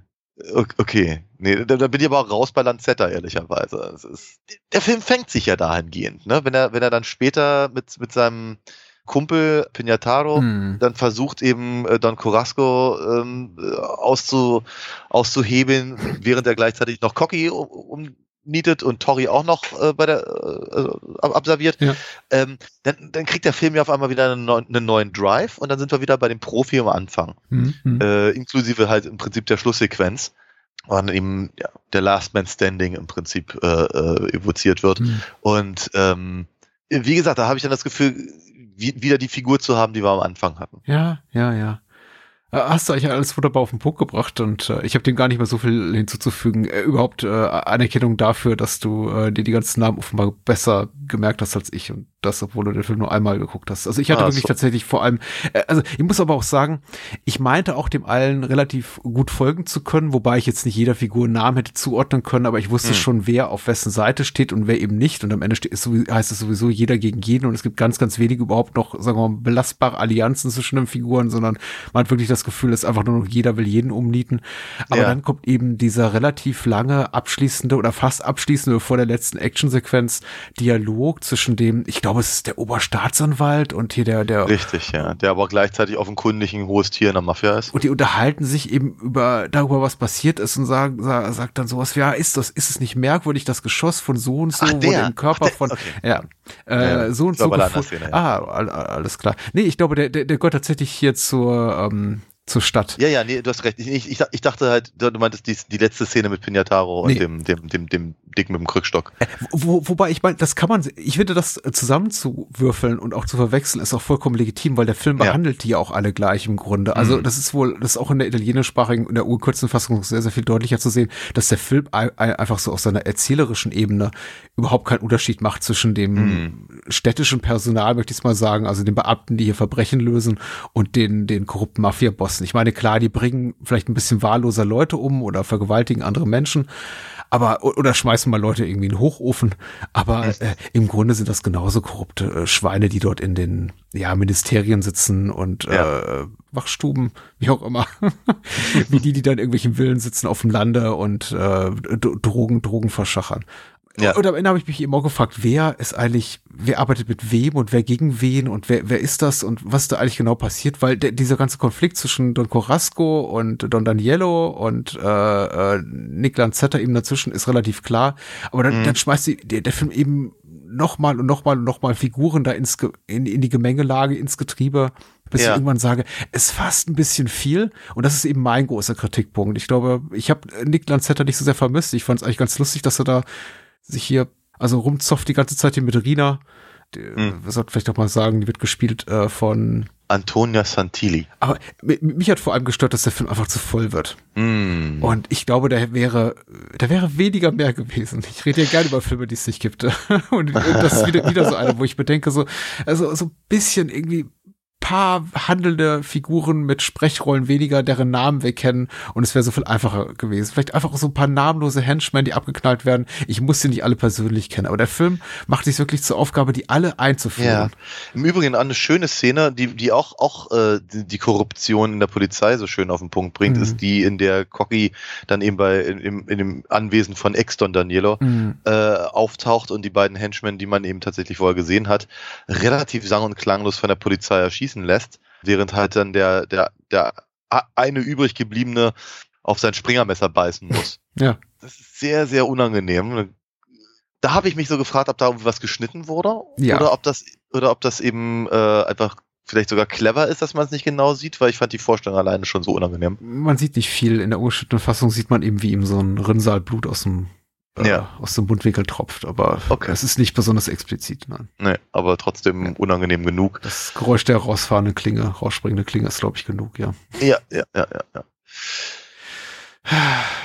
Okay, nee, da, da bin ich aber auch raus bei Lanzetta, ehrlicherweise. Ist, der Film fängt sich ja dahingehend, ne? Wenn er, wenn er dann später mit, mit seinem Kumpel Pignataro Hm. dann versucht eben äh, Don Corasco ähm, äh, auszu, auszuhebeln, während er gleichzeitig noch Cocky um, umnietet und Tori auch noch äh, bei der äh, also ab- abserviert, Ja. ähm, dann, dann kriegt der Film ja auf einmal wieder einen, neuen- einen neuen Drive und dann sind wir wieder bei dem Profi am Anfang, Hm. Hm. äh, inklusive halt im Prinzip der Schlusssequenz, wo dann eben ja, der Last Man Standing im Prinzip äh, äh, evoziert wird. Hm. Und ähm, wie gesagt, da habe ich dann das Gefühl, wie, wieder die Figur zu haben, die wir am Anfang hatten. Ja, ja, ja. Äh, Hast du eigentlich alles wunderbar auf den Punkt gebracht und äh, ich habe dem gar nicht mehr so viel hinzuzufügen. Äh, überhaupt äh, Anerkennung dafür, dass du äh, dir die ganzen Namen offenbar besser gemerkt hast als ich und das, obwohl du den Film nur einmal geguckt hast. Also ich hatte Ah, wirklich so. tatsächlich vor allem, äh, also ich muss aber auch sagen, ich meinte auch dem allen relativ gut folgen zu können, wobei ich jetzt nicht jeder Figur einen Namen hätte zuordnen können, aber ich wusste Hm. schon, wer auf wessen Seite steht und wer eben nicht. Und am Ende steht, ist heißt es sowieso jeder gegen jeden und es gibt ganz, ganz wenige überhaupt noch, sagen wir mal, belastbare Allianzen zwischen den Figuren, sondern man hat wirklich das Gefühl, dass einfach nur noch jeder will jeden umnieten. Aber Ja. dann kommt eben dieser relativ lange abschließende oder fast abschließende vor der letzten Actionsequenz Dialog zwischen dem, ich glaube, es ist der Oberstaatsanwalt und hier der, der Richtig, ja. Der aber gleichzeitig offenkundig ein hohes Tier in der Mafia ist. und die unterhalten sich eben über darüber, was passiert ist und sagen, sa- sagt dann sowas, wie, ja, ist das, ist es nicht merkwürdig, das Geschoss von so und so Ach, wurde im Körper Ach, von, Okay. ja, äh, Ja, so und so gefunden. Szene, ja. Ah, all- all- alles klar. Nee, ich glaube, der, der, der gehört tatsächlich hier zur, ähm, zur Stadt. Ja, ja, nee, du hast recht. Ich, ich, ich dachte halt, du meintest die, die letzte Szene mit Pignataro Nee. und dem, dem, dem, dem Dicken mit dem Krückstock. Wo, wobei ich meine, das kann man, ich finde, das zusammenzuwürfeln und auch zu verwechseln, ist auch vollkommen legitim, weil der Film Ja. behandelt die ja auch alle gleich im Grunde. Also Mhm. das ist wohl, das ist auch in der italienischsprachigen, in der urkürzen Fassung sehr, sehr viel deutlicher zu sehen, dass der Film ei- ei- einfach so auf seiner erzählerischen Ebene überhaupt keinen Unterschied macht zwischen dem Mhm. städtischen Personal, möchte ich es mal sagen, also den Beamten, die hier Verbrechen lösen und den, den korrupten Mafia-Bossen. Ich meine, klar, die bringen vielleicht ein bisschen wahlloser Leute um oder vergewaltigen andere Menschen. Aber, oder schmeißen mal Leute irgendwie in den Hochofen. Aber äh, im Grunde sind das genauso korrupte äh, Schweine, die dort in den ja, Ministerien sitzen und Ja. äh, Wachstuben, wie auch immer. wie die, die dann irgendwelchen Villen sitzen auf dem Lande und äh, Drogen, Drogen verschachern. Ja. Und am Ende habe ich mich eben auch gefragt, wer ist eigentlich, wer arbeitet mit wem und wer gegen wen und wer, wer ist das und was da eigentlich genau passiert, weil der, dieser ganze Konflikt zwischen Don Corrasco und Don Daniello und äh, äh, Nick Lanzetta eben dazwischen ist relativ klar. Aber dann, Mhm. dann schmeißt die, der, der Film eben nochmal und nochmal und nochmal Figuren da ins, in, in die Gemengelage, ins Getriebe, bis ich Ja. irgendwann sage, es fast ein bisschen viel. Und das ist eben mein großer Kritikpunkt. Ich glaube, ich habe Nick Lanzetta nicht so sehr vermisst. Ich fand es eigentlich ganz lustig, dass er da sich hier, also rumzofft die ganze Zeit hier mit Rina. Hm. Wir sollten vielleicht auch mal sagen, die wird gespielt äh, von. Antonia Santilli. Aber mi- mich hat vor allem gestört, dass der Film einfach zu voll wird. Mm. Und ich glaube, da wäre, da wäre weniger mehr gewesen. Ich rede ja gerne über Filme, die es nicht gibt. Und das ist wieder, wieder so eine, wo ich bedenke, so, also so ein bisschen irgendwie paar handelnde Figuren mit Sprechrollen weniger, deren Namen wir kennen und es wäre so viel einfacher gewesen. Vielleicht einfach so ein paar namenlose Henchmen, die abgeknallt werden. Ich muss sie nicht alle persönlich kennen, aber der Film macht sich wirklich zur Aufgabe, die alle einzuführen. Ja. Im Übrigen eine schöne Szene, die, die auch, auch äh, die, die Korruption in der Polizei so schön auf den Punkt bringt, Mhm. ist die, in der Cocky dann eben bei in, in dem Anwesen von Ex-Don Danielo Mhm. äh, auftaucht und die beiden Henchmen, die man eben tatsächlich vorher gesehen hat, relativ sang- und klanglos von der Polizei erschießen lässt, während halt dann der, der, der eine übrig gebliebene auf sein Springermesser beißen muss. Ja. Das ist sehr, sehr unangenehm. Da habe ich mich so gefragt, ob da was geschnitten wurde Ja. oder ob das oder ob das eben äh, einfach vielleicht sogar clever ist, dass man es nicht genau sieht, weil ich fand die Vorstellung alleine schon so unangenehm. Man sieht nicht viel. In der ungeschnittenen Fassung sieht man eben, wie ihm so ein Rinnsal Blut aus dem, äh, Ja. aus dem Mundwinkel tropft. Aber Okay. es ist nicht besonders explizit. Nein. Nee, aber trotzdem unangenehm genug. Das Geräusch der rausfahrenden Klinge, rausspringende Klinge ist, glaube ich, genug, ja. Ja, ja, ja, ja, ja.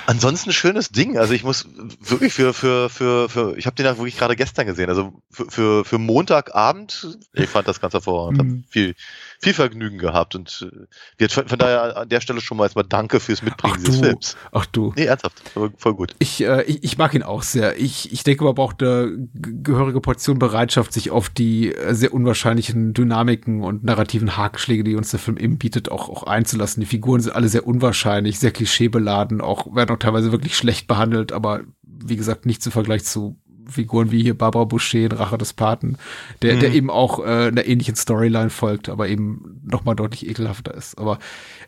Ansonsten schönes Ding. Also ich muss wirklich für, für, für, für ich habe den ja wirklich gerade gestern gesehen. Also für, für, für Montagabend, ich fand das ganz hervorragend. Mhm. Hab viel, viel Vergnügen gehabt. Und äh, jetzt von, von daher an der Stelle schon mal erstmal Danke fürs Mitbringen Ach dieses du. Films. Ach du. Nee, ernsthaft, voll, gut. Ich, äh, ich, ich mag ihn auch sehr. Ich, ich denke, man braucht eine gehörige Portion Bereitschaft, sich auf die äh, sehr unwahrscheinlichen Dynamiken und narrativen Hakenschläge, die uns der Film eben bietet, auch, auch einzulassen. Die Figuren sind alle sehr unwahrscheinlich, sehr klischeebeladen, auch werden auch teilweise wirklich schlecht behandelt, aber wie gesagt, nicht zu Vergleich zu Figuren wie hier Barbara Boucher in Rache des Paten, der, der Mhm. eben auch äh, einer ähnlichen Storyline folgt, aber eben noch mal deutlich ekelhafter ist. Aber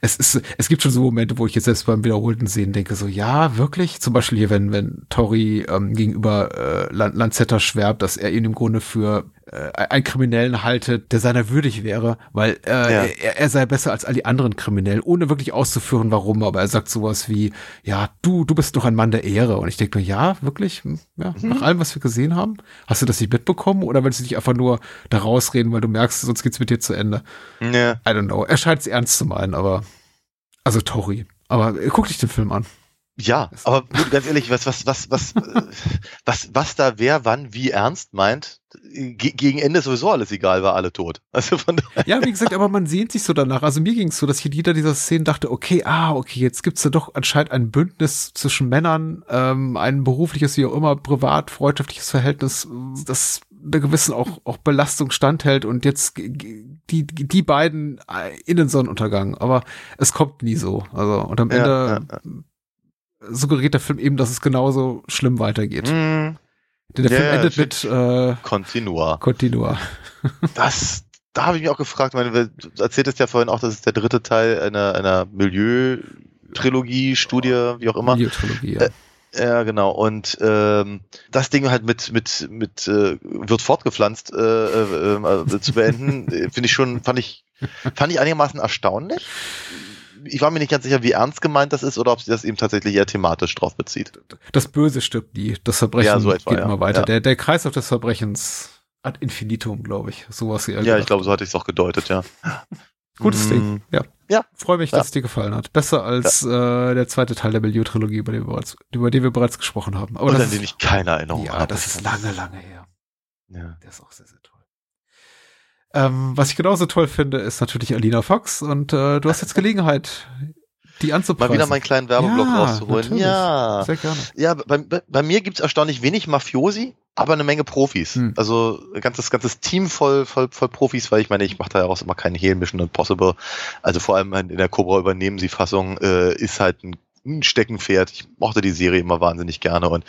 es ist, es gibt schon so Momente, wo ich jetzt selbst beim wiederholten Sehen denke, so, ja, wirklich? Zum Beispiel hier, wenn, wenn Tori ähm, gegenüber äh, Lan Lanzetta schwärmt, dass er ihn im Grunde für äh, einen Kriminellen haltet, der seiner würdig wäre, weil äh, Ja. er, er sei besser als all die anderen Kriminellen, ohne wirklich auszuführen, warum, aber er sagt sowas wie, ja, du, du bist doch ein Mann der Ehre. Und ich denke mir, ja, wirklich? Hm, Ja, nach allem, was wir gesehen haben? Hast du das nicht mitbekommen? Oder willst du dich einfach nur da rausreden, weil du merkst, sonst geht's mit dir zu Ende? Ja. I don't know. Er scheint es ernst zu meinen, aber also Tori. Aber äh, guck dich den Film an. Ja, aber gut, ganz ehrlich, was, was, was, was, äh, was, was da wer wann wie ernst meint, ge gegen Ende ist sowieso alles egal, war alle tot. Also von daher, Ja, wie gesagt, aber man sehnt sich so danach. Also mir ging es so, dass ich in jeder dieser Szenen dachte, okay, ah, okay, jetzt gibt's da doch anscheinend ein Bündnis zwischen Männern, ähm, ein berufliches, wie auch immer, privat, freundschaftliches Verhältnis, das einer gewissen auch, auch Belastung standhält und jetzt die, die beiden äh, in den Sonnenuntergang. Aber es kommt nie so. Also, und am Ja, Ende ja, suggeriert der Film eben, dass es genauso schlimm weitergeht. mm, Denn der Ja, Film endet mit äh, Continua. Continua. Das, da habe ich mich auch gefragt, meine, du erzähltest ja vorhin auch, das ist der dritte Teil einer, einer Milieu-Trilogie, Studie, wie auch immer. Videotrilogie, ja. Äh, Ja, genau. Und ähm, das Ding halt mit mit mit äh, wird fortgepflanzt äh, äh, äh, zu beenden, äh, finde ich schon, fand ich fand ich einigermaßen erstaunlich. Ich war mir nicht ganz sicher, wie ernst gemeint das ist oder ob sie das eben tatsächlich eher thematisch drauf bezieht. Das Böse stirbt nie. Das Verbrechen Ja, so etwa, geht ja. immer weiter. Ja. Der, der Kreislauf des Verbrechens ad infinitum, glaube ich. Sowas. Ja, ich glaube, so hatte ich es auch gedeutet, ja. Gutes Mm, Ding. Ja. Ja. Freue mich, Ja. dass es dir gefallen hat. Besser als äh, der zweite Teil der Milieu-Trilogie, über, den wir bereits- über den wir bereits gesprochen haben. Aber Und das an den ist, ich keine Erinnerung ja, habe. das ist lange, lange her. Ja. Der ist auch sehr, sehr toll. Ähm, was ich genauso toll finde, ist natürlich Alina Fox. Und äh, du hast jetzt Gelegenheit, die anzupreisen. Mal wieder meinen kleinen Werbeblock Ja, rauszuholen. natürlich. Ja. Sehr gerne. Ja, bei, bei, bei mir gibt's erstaunlich wenig Mafiosi, aber eine Menge Profis. Hm. Also ein ganzes, ganzes Team voll, voll, voll Profis, weil ich meine, ich mache da ja auch immer keine Hehl Mission Impossible. Also vor allem in der Cobra übernehmen sie Fassung äh, ist halt ein ein Steckenpferd. Ich mochte die Serie immer wahnsinnig gerne und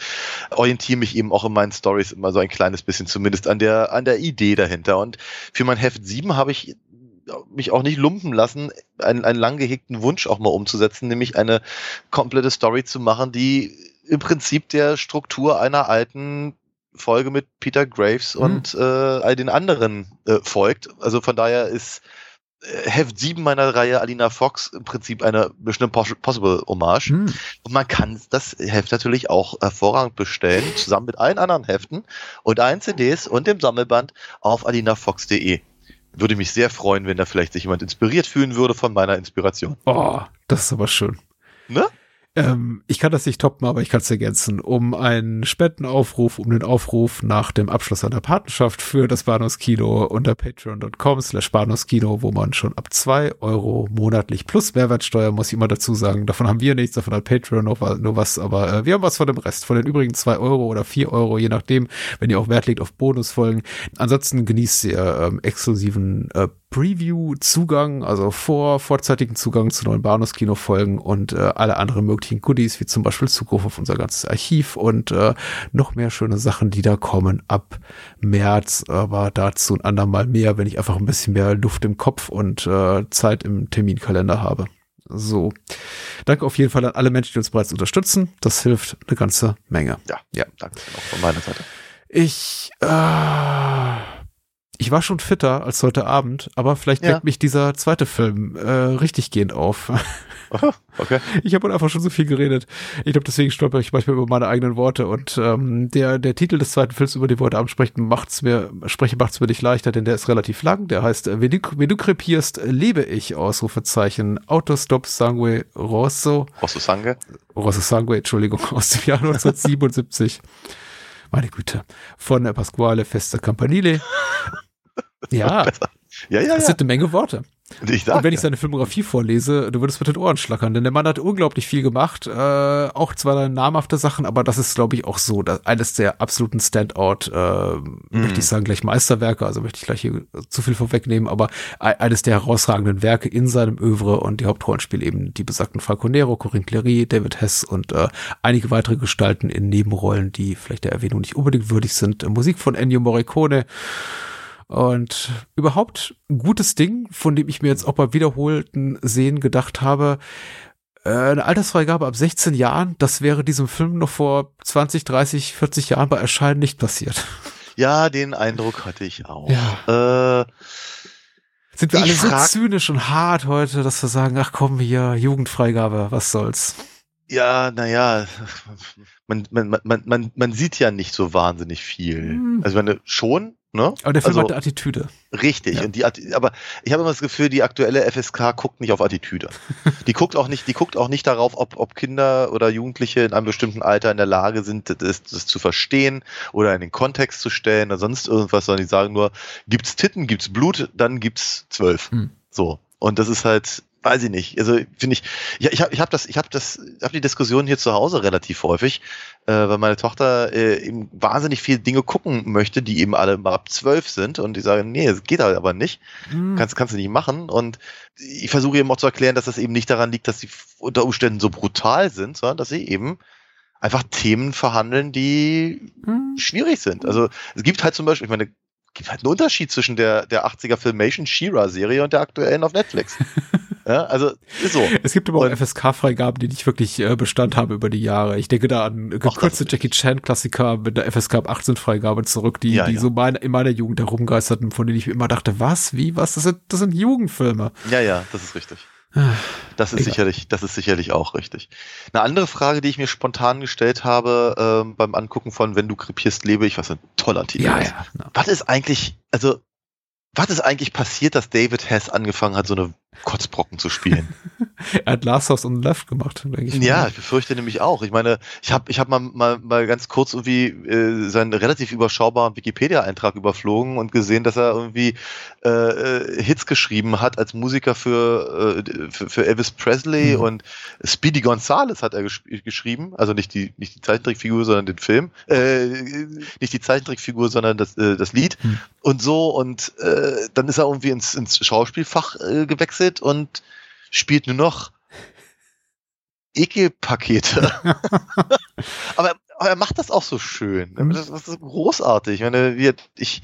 orientiere mich eben auch in meinen Stories immer so ein kleines bisschen zumindest an der, an der Idee dahinter. Und für mein Heft 7 habe ich mich auch nicht lumpen lassen, einen, einen lang gehegten Wunsch auch mal umzusetzen, nämlich eine komplette Story zu machen, die im Prinzip der Struktur einer alten Folge mit Peter Graves Hm. und äh, all den anderen äh, folgt. Also von daher ist Heft 7 meiner Reihe Alina Fox im Prinzip eine Mission Impossible Hommage. Hm. Und man kann das Heft natürlich auch hervorragend bestellen, zusammen mit allen anderen Heften und allen CDs und dem Sammelband auf alinafox.de. Würde mich sehr freuen, wenn da vielleicht sich jemand inspiriert fühlen würde von meiner Inspiration. Oh, das ist aber schön. Ne? Ähm, ich kann das nicht toppen, aber ich kann es ergänzen. Um einen Spendenaufruf, um den Aufruf nach dem Abschluss einer Partnerschaft für das Bahnhofskino unter patreon.com slash Bahnhofskino, wo man schon ab zwei Euro monatlich plus Mehrwertsteuer, muss ich immer dazu sagen, davon haben wir nichts, davon hat Patreon noch nur was, aber äh, wir haben was von dem Rest, von den übrigen zwei Euro oder vier Euro, je nachdem, wenn ihr auch Wert legt auf Bonusfolgen. Ansonsten genießt ihr ähm, exklusiven äh, Preview-Zugang, also vor vorzeitigen Zugang zu neuen Bahnhofskino-Folgen und äh, alle anderen möglichen Goodies, wie zum Beispiel Zugriff auf unser ganzes Archiv und äh, noch mehr schöne Sachen, die da kommen ab März, aber dazu ein andermal mehr, wenn ich einfach ein bisschen mehr Luft im Kopf und äh, Zeit im Terminkalender habe. So. Danke auf jeden Fall an alle Menschen, die uns bereits unterstützen. Das hilft eine ganze Menge. Ja, Ja. danke auch von meiner Seite. Ich, äh, ich war schon fitter als heute Abend, aber vielleicht Ja. weckt mich dieser zweite Film äh, richtig gehend auf. Aha, okay. Ich habe einfach schon so viel geredet. Ich glaube, deswegen stolper ich manchmal über meine eigenen Worte. Und ähm, der, der Titel des zweiten Films, über den wir heute Abend sprechen, macht's mir, spreche, macht's mir nicht leichter, denn der ist relativ lang. Der heißt, äh, wenn du, wenn du krepierst, lebe ich, Ausrufezeichen, Autostop Sangue Rosso. Du Sange? Rosso Sangue, Entschuldigung, aus dem Jahr 1977. Meine Güte. Von äh, Pasquale Festa Campanile. Ja, Ja, ja, das ja. sind eine Menge Worte. Ich sag Und wenn ich seine Filmografie vorlese, du würdest mit den Ohren schlackern, denn der Mann hat unglaublich viel gemacht, äh, auch zwar namhafte Sachen, aber das ist, glaube ich, auch so, eines der absoluten Standout, äh, möchte ich sagen, gleich Meisterwerke, also möchte ich gleich hier zu viel vorwegnehmen, aber eines der herausragenden Werke in seinem Övre und die Hauptrollen spielen eben die besagten Falco Nero, Corinne Clery, David Hess und äh, einige weitere Gestalten in Nebenrollen, die vielleicht der Erwähnung nicht unbedingt würdig sind. Musik von Ennio Morricone, und überhaupt ein gutes Ding, von dem ich mir jetzt auch bei wiederholten Sehen gedacht habe, äh, eine Altersfreigabe ab 16 Jahren, das wäre diesem Film noch vor 20, 30, 40 Jahren bei Erscheinen nicht passiert. ja, den Eindruck hatte ich auch. Ja. Äh, Sind wir alle so zynisch und hart heute, dass wir sagen, ach komm hier, Jugendfreigabe, was soll's. Ja, naja, man, man, man, man, man sieht ja nicht so wahnsinnig viel. Hm. Also wenn du schon, ne? Aber der Film also, hat eine Attitüde. Richtig. Ja. Und die, aber ich habe immer das Gefühl, die aktuelle FSK guckt nicht auf Attitüde. die guckt auch nicht, die guckt auch nicht darauf, ob, ob Kinder oder Jugendliche in einem bestimmten Alter in der Lage sind, das, das zu verstehen oder in den Kontext zu stellen oder sonst irgendwas, sondern die sagen nur, gibt's Titten, gibt's Blut, dann gibt's zwölf. Hm. So. Und das ist halt, weiß ich nicht. Also finde ich, ja, ich habe ich hab das, ich habe das, habe die Diskussion hier zu Hause relativ häufig, äh, weil meine Tochter äh, eben wahnsinnig viele Dinge gucken möchte, die eben alle mal ab zwölf sind und die sagen, nee, das geht halt aber nicht. Hm. Kannst, kannst du nicht machen. Und ich versuche eben auch zu erklären, dass das eben nicht daran liegt, dass sie unter Umständen so brutal sind, sondern dass sie eben einfach Themen verhandeln, die Hm. schwierig sind. Also es gibt halt zum Beispiel, ich meine, es gibt halt einen Unterschied zwischen der, der 80er Filmation She-Ra-Serie und der aktuellen auf Netflix. ja, also ist so. Es gibt aber auch FSK-Freigaben, die nicht wirklich äh, Bestand haben über die Jahre. Ich denke da an gekürzte Jackie Chan-Klassiker mit der FSK ab 18-Freigabe zurück, die, Ja, die ja. so mein, in meiner Jugend herumgeisterten, von denen ich immer dachte, was, wie, was, das sind, das sind Jugendfilme. Ja, ja, das ist richtig. Das ist Egal. sicherlich, das ist sicherlich auch richtig. Eine andere Frage, die ich mir spontan gestellt habe ähm, beim Angucken von Wenn du krepierst, lebe ich, was ein toller Titel Ja, ist. ja. Na. Was ist eigentlich, also, was ist eigentlich passiert, dass David Hess angefangen hat, so eine Kotzbrocken zu spielen. er hat Last House on the Left gemacht, denke ich. Ja, mal. ich befürchte nämlich auch. Ich meine, ich habe ich hab mal, mal, mal ganz kurz irgendwie äh, seinen relativ überschaubaren Wikipedia-Eintrag überflogen und gesehen, dass er irgendwie äh, äh Hits geschrieben hat als Musiker für, äh, für, für, Elvis Presley mhm. und Speedy Gonzales hat er gesch geschrieben. Also nicht die, nicht die Zeichentrickfigur, sondern den Film. Äh, nicht die Zeichentrickfigur, sondern das, äh, das Lied. Mhm. Und so. Und äh, dann ist er irgendwie ins, ins Schauspielfach äh, gewechselt und spielt nur noch Ekelpakete. aber, aber er macht das auch so schön. Mhm. Das, das ist großartig. Ich meine, wir, ich,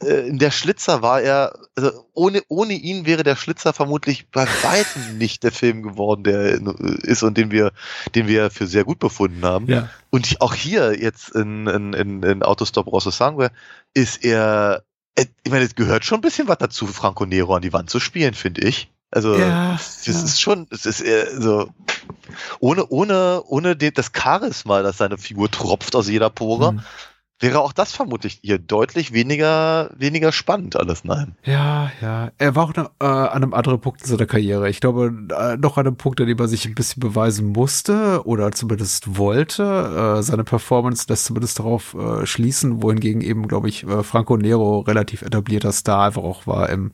äh, in der Schlitzer war er, also ohne, ohne ihn wäre der Schlitzer vermutlich bei weitem nicht der Film geworden, der ist und den wir, den wir für sehr gut befunden haben. Ja. Und auch hier jetzt in, in, in, in Autostop Rosso Sangue ist er, ich meine, es gehört schon ein bisschen was dazu, Franco Nero an die Wand zu spielen, finde ich. Also ja, das ja. ist schon, es ist eher so ohne ohne ohne den, das Charisma, das seine Figur tropft aus jeder Pore, mhm. wäre auch das vermutlich hier deutlich weniger weniger spannend alles nein. Ja, ja, er war auch ne, äh, an einem anderen Punkt in seiner Karriere. Ich glaube äh, noch an einem Punkt, an dem er sich ein bisschen beweisen musste oder zumindest wollte. Äh, seine Performance lässt zumindest darauf äh, schließen, wohingegen eben glaube ich äh, Franco Nero relativ etablierter Star einfach auch war im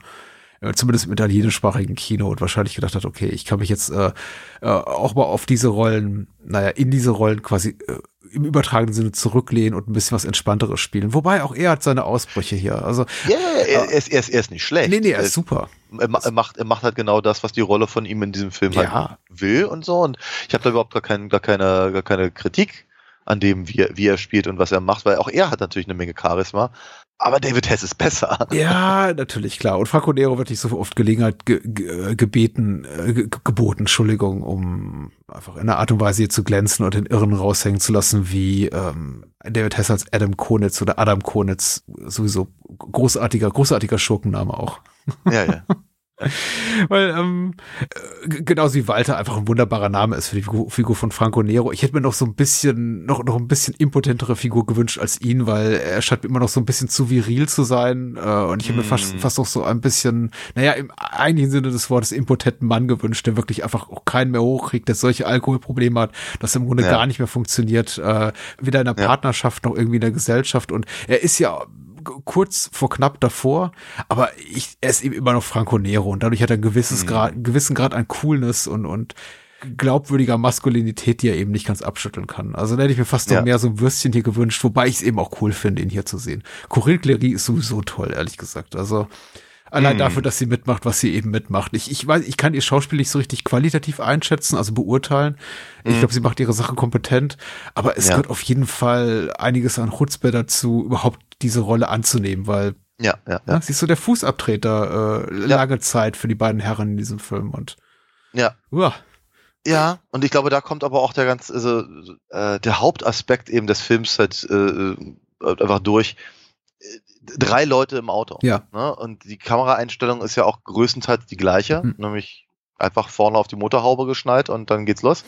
zumindest im italienischsprachigen Kino und wahrscheinlich gedacht hat, okay, ich kann mich jetzt äh, äh, auch mal auf diese Rollen, naja, in diese Rollen quasi äh, im übertragenen Sinne zurücklehnen und ein bisschen was Entspannteres spielen. Wobei auch er hat seine Ausbrüche hier. Also, ja, er, er, ist, er, ist, er ist nicht schlecht. Nee, nee, er ist super. Er, er, macht, er macht halt genau das, was die Rolle von ihm in diesem Film halt ja. halt will und so. Und ich habe da überhaupt gar, kein, gar, keine, gar keine Kritik an dem, wie er, wie er spielt und was er macht, weil auch er hat natürlich eine Menge Charisma. Aber David Hess ist besser. Ja, natürlich, klar. Und Franco Nero wird nicht so oft Gelegenheit ge ge gebeten, äh, ge geboten, Entschuldigung, um einfach in einer Art und Weise hier zu glänzen und den Irren raushängen zu lassen, wie ähm, David Hess als Adam Konitz oder Adam Konitz. Sowieso großartiger, großartiger Schurkenname auch. Ja, ja. Weil, ähm, äh, genauso wie Walter einfach ein wunderbarer Name ist für die Figur von Franco Nero. Ich hätte mir noch so ein bisschen, noch, noch ein bisschen impotentere Figur gewünscht als ihn, weil er scheint immer noch so ein bisschen zu viril zu sein. Äh, und ich hätte mir fast, mm. fast auch so ein bisschen, naja, im eigentlichen Sinne des Wortes impotenten Mann gewünscht, der wirklich einfach auch keinen mehr hochkriegt, der solche Alkoholprobleme hat, dass im Grunde ja. gar nicht mehr funktioniert, äh, weder in der Partnerschaft noch irgendwie in der Gesellschaft. Und er ist ja kurz vor knapp davor, aber ich, er ist eben immer noch Franco Nero und dadurch hat er ein gewisses mhm. Grad, einen gewissen Grad an Coolness und, und glaubwürdiger Maskulinität, die er eben nicht ganz abschütteln kann. Also da hätte ich mir fast ja. noch mehr so ein Würstchen hier gewünscht, wobei ich es eben auch cool finde, ihn hier zu sehen. Corinne Clery ist sowieso toll, ehrlich gesagt. Also Allein mm. dafür, dass sie mitmacht, was sie eben mitmacht. Ich, ich weiß, ich kann ihr Schauspiel nicht so richtig qualitativ einschätzen, also beurteilen. Mm. Ich glaube, sie macht ihre Sache kompetent, aber es ja. gehört auf jeden Fall einiges an Chutzpe dazu, überhaupt diese Rolle anzunehmen, weil ja, ja, ja. sie ist so der Fußabtreter äh, lange Zeit für die beiden Herren in diesem Film und ja. Uah. Ja, und ich glaube, da kommt aber auch der ganz, also äh, der Hauptaspekt eben des Films halt äh, einfach durch drei Leute im Auto. Ja. Ne? Und die Kameraeinstellung ist ja auch größtenteils die gleiche, hm. nämlich einfach vorne auf die Motorhaube geschnallt und dann geht's los.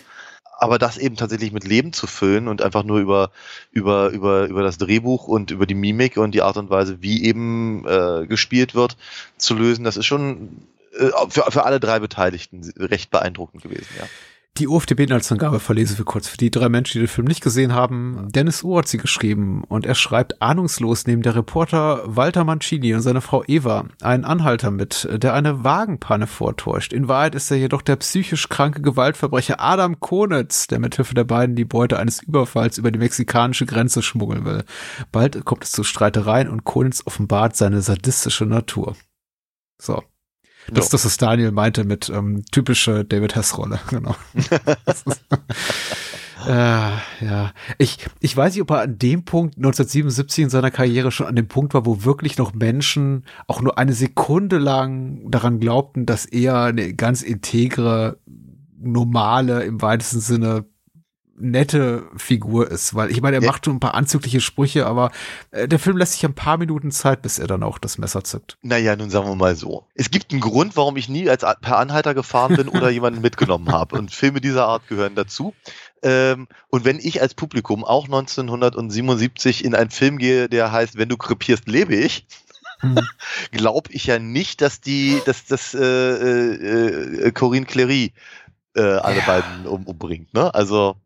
Aber das eben tatsächlich mit Leben zu füllen und einfach nur über, über, über, über das Drehbuch und über die Mimik und die Art und Weise, wie eben äh, gespielt wird, zu lösen, das ist schon äh, für, für alle drei Beteiligten recht beeindruckend gewesen, ja. Die UFDB-Inhaltsangabe verlese wir kurz für die drei Menschen, die den Film nicht gesehen haben. Dennis U hat sie geschrieben und er schreibt ahnungslos neben der Reporter Walter Mancini und seine Frau Eva einen Anhalter mit, der eine Wagenpanne vortäuscht. In Wahrheit ist er jedoch der psychisch kranke Gewaltverbrecher Adam Konitz, der mithilfe der beiden die Beute eines Überfalls über die mexikanische Grenze schmuggeln will. Bald kommt es zu Streitereien und Konitz offenbart seine sadistische Natur. So, das, das ist Daniel meinte mit ähm, typische David Hess-Rolle, genau. äh, ja, ich, ich weiß nicht, ob er an dem Punkt 1977 in seiner Karriere schon an dem Punkt war, wo wirklich noch Menschen auch nur eine Sekunde lang daran glaubten, dass er eine ganz integre, normale, im weitesten Sinne nette Figur ist, weil ich meine, er ja. macht schon ein paar anzügliche Sprüche, aber äh, der Film lässt sich ein paar Minuten Zeit, bis er dann auch das Messer zückt. Naja, nun sagen wir mal so. Es gibt einen Grund, warum ich nie als per Anhalter gefahren bin oder jemanden mitgenommen habe. Und Filme dieser Art gehören dazu. Ähm, und wenn ich als Publikum auch 1977 in einen Film gehe, der heißt, wenn du krepierst, lebe ich, mhm. glaube ich ja nicht, dass die, dass das äh, äh, Corinne Clery äh, alle ja. beiden um, umbringt. Ne? Also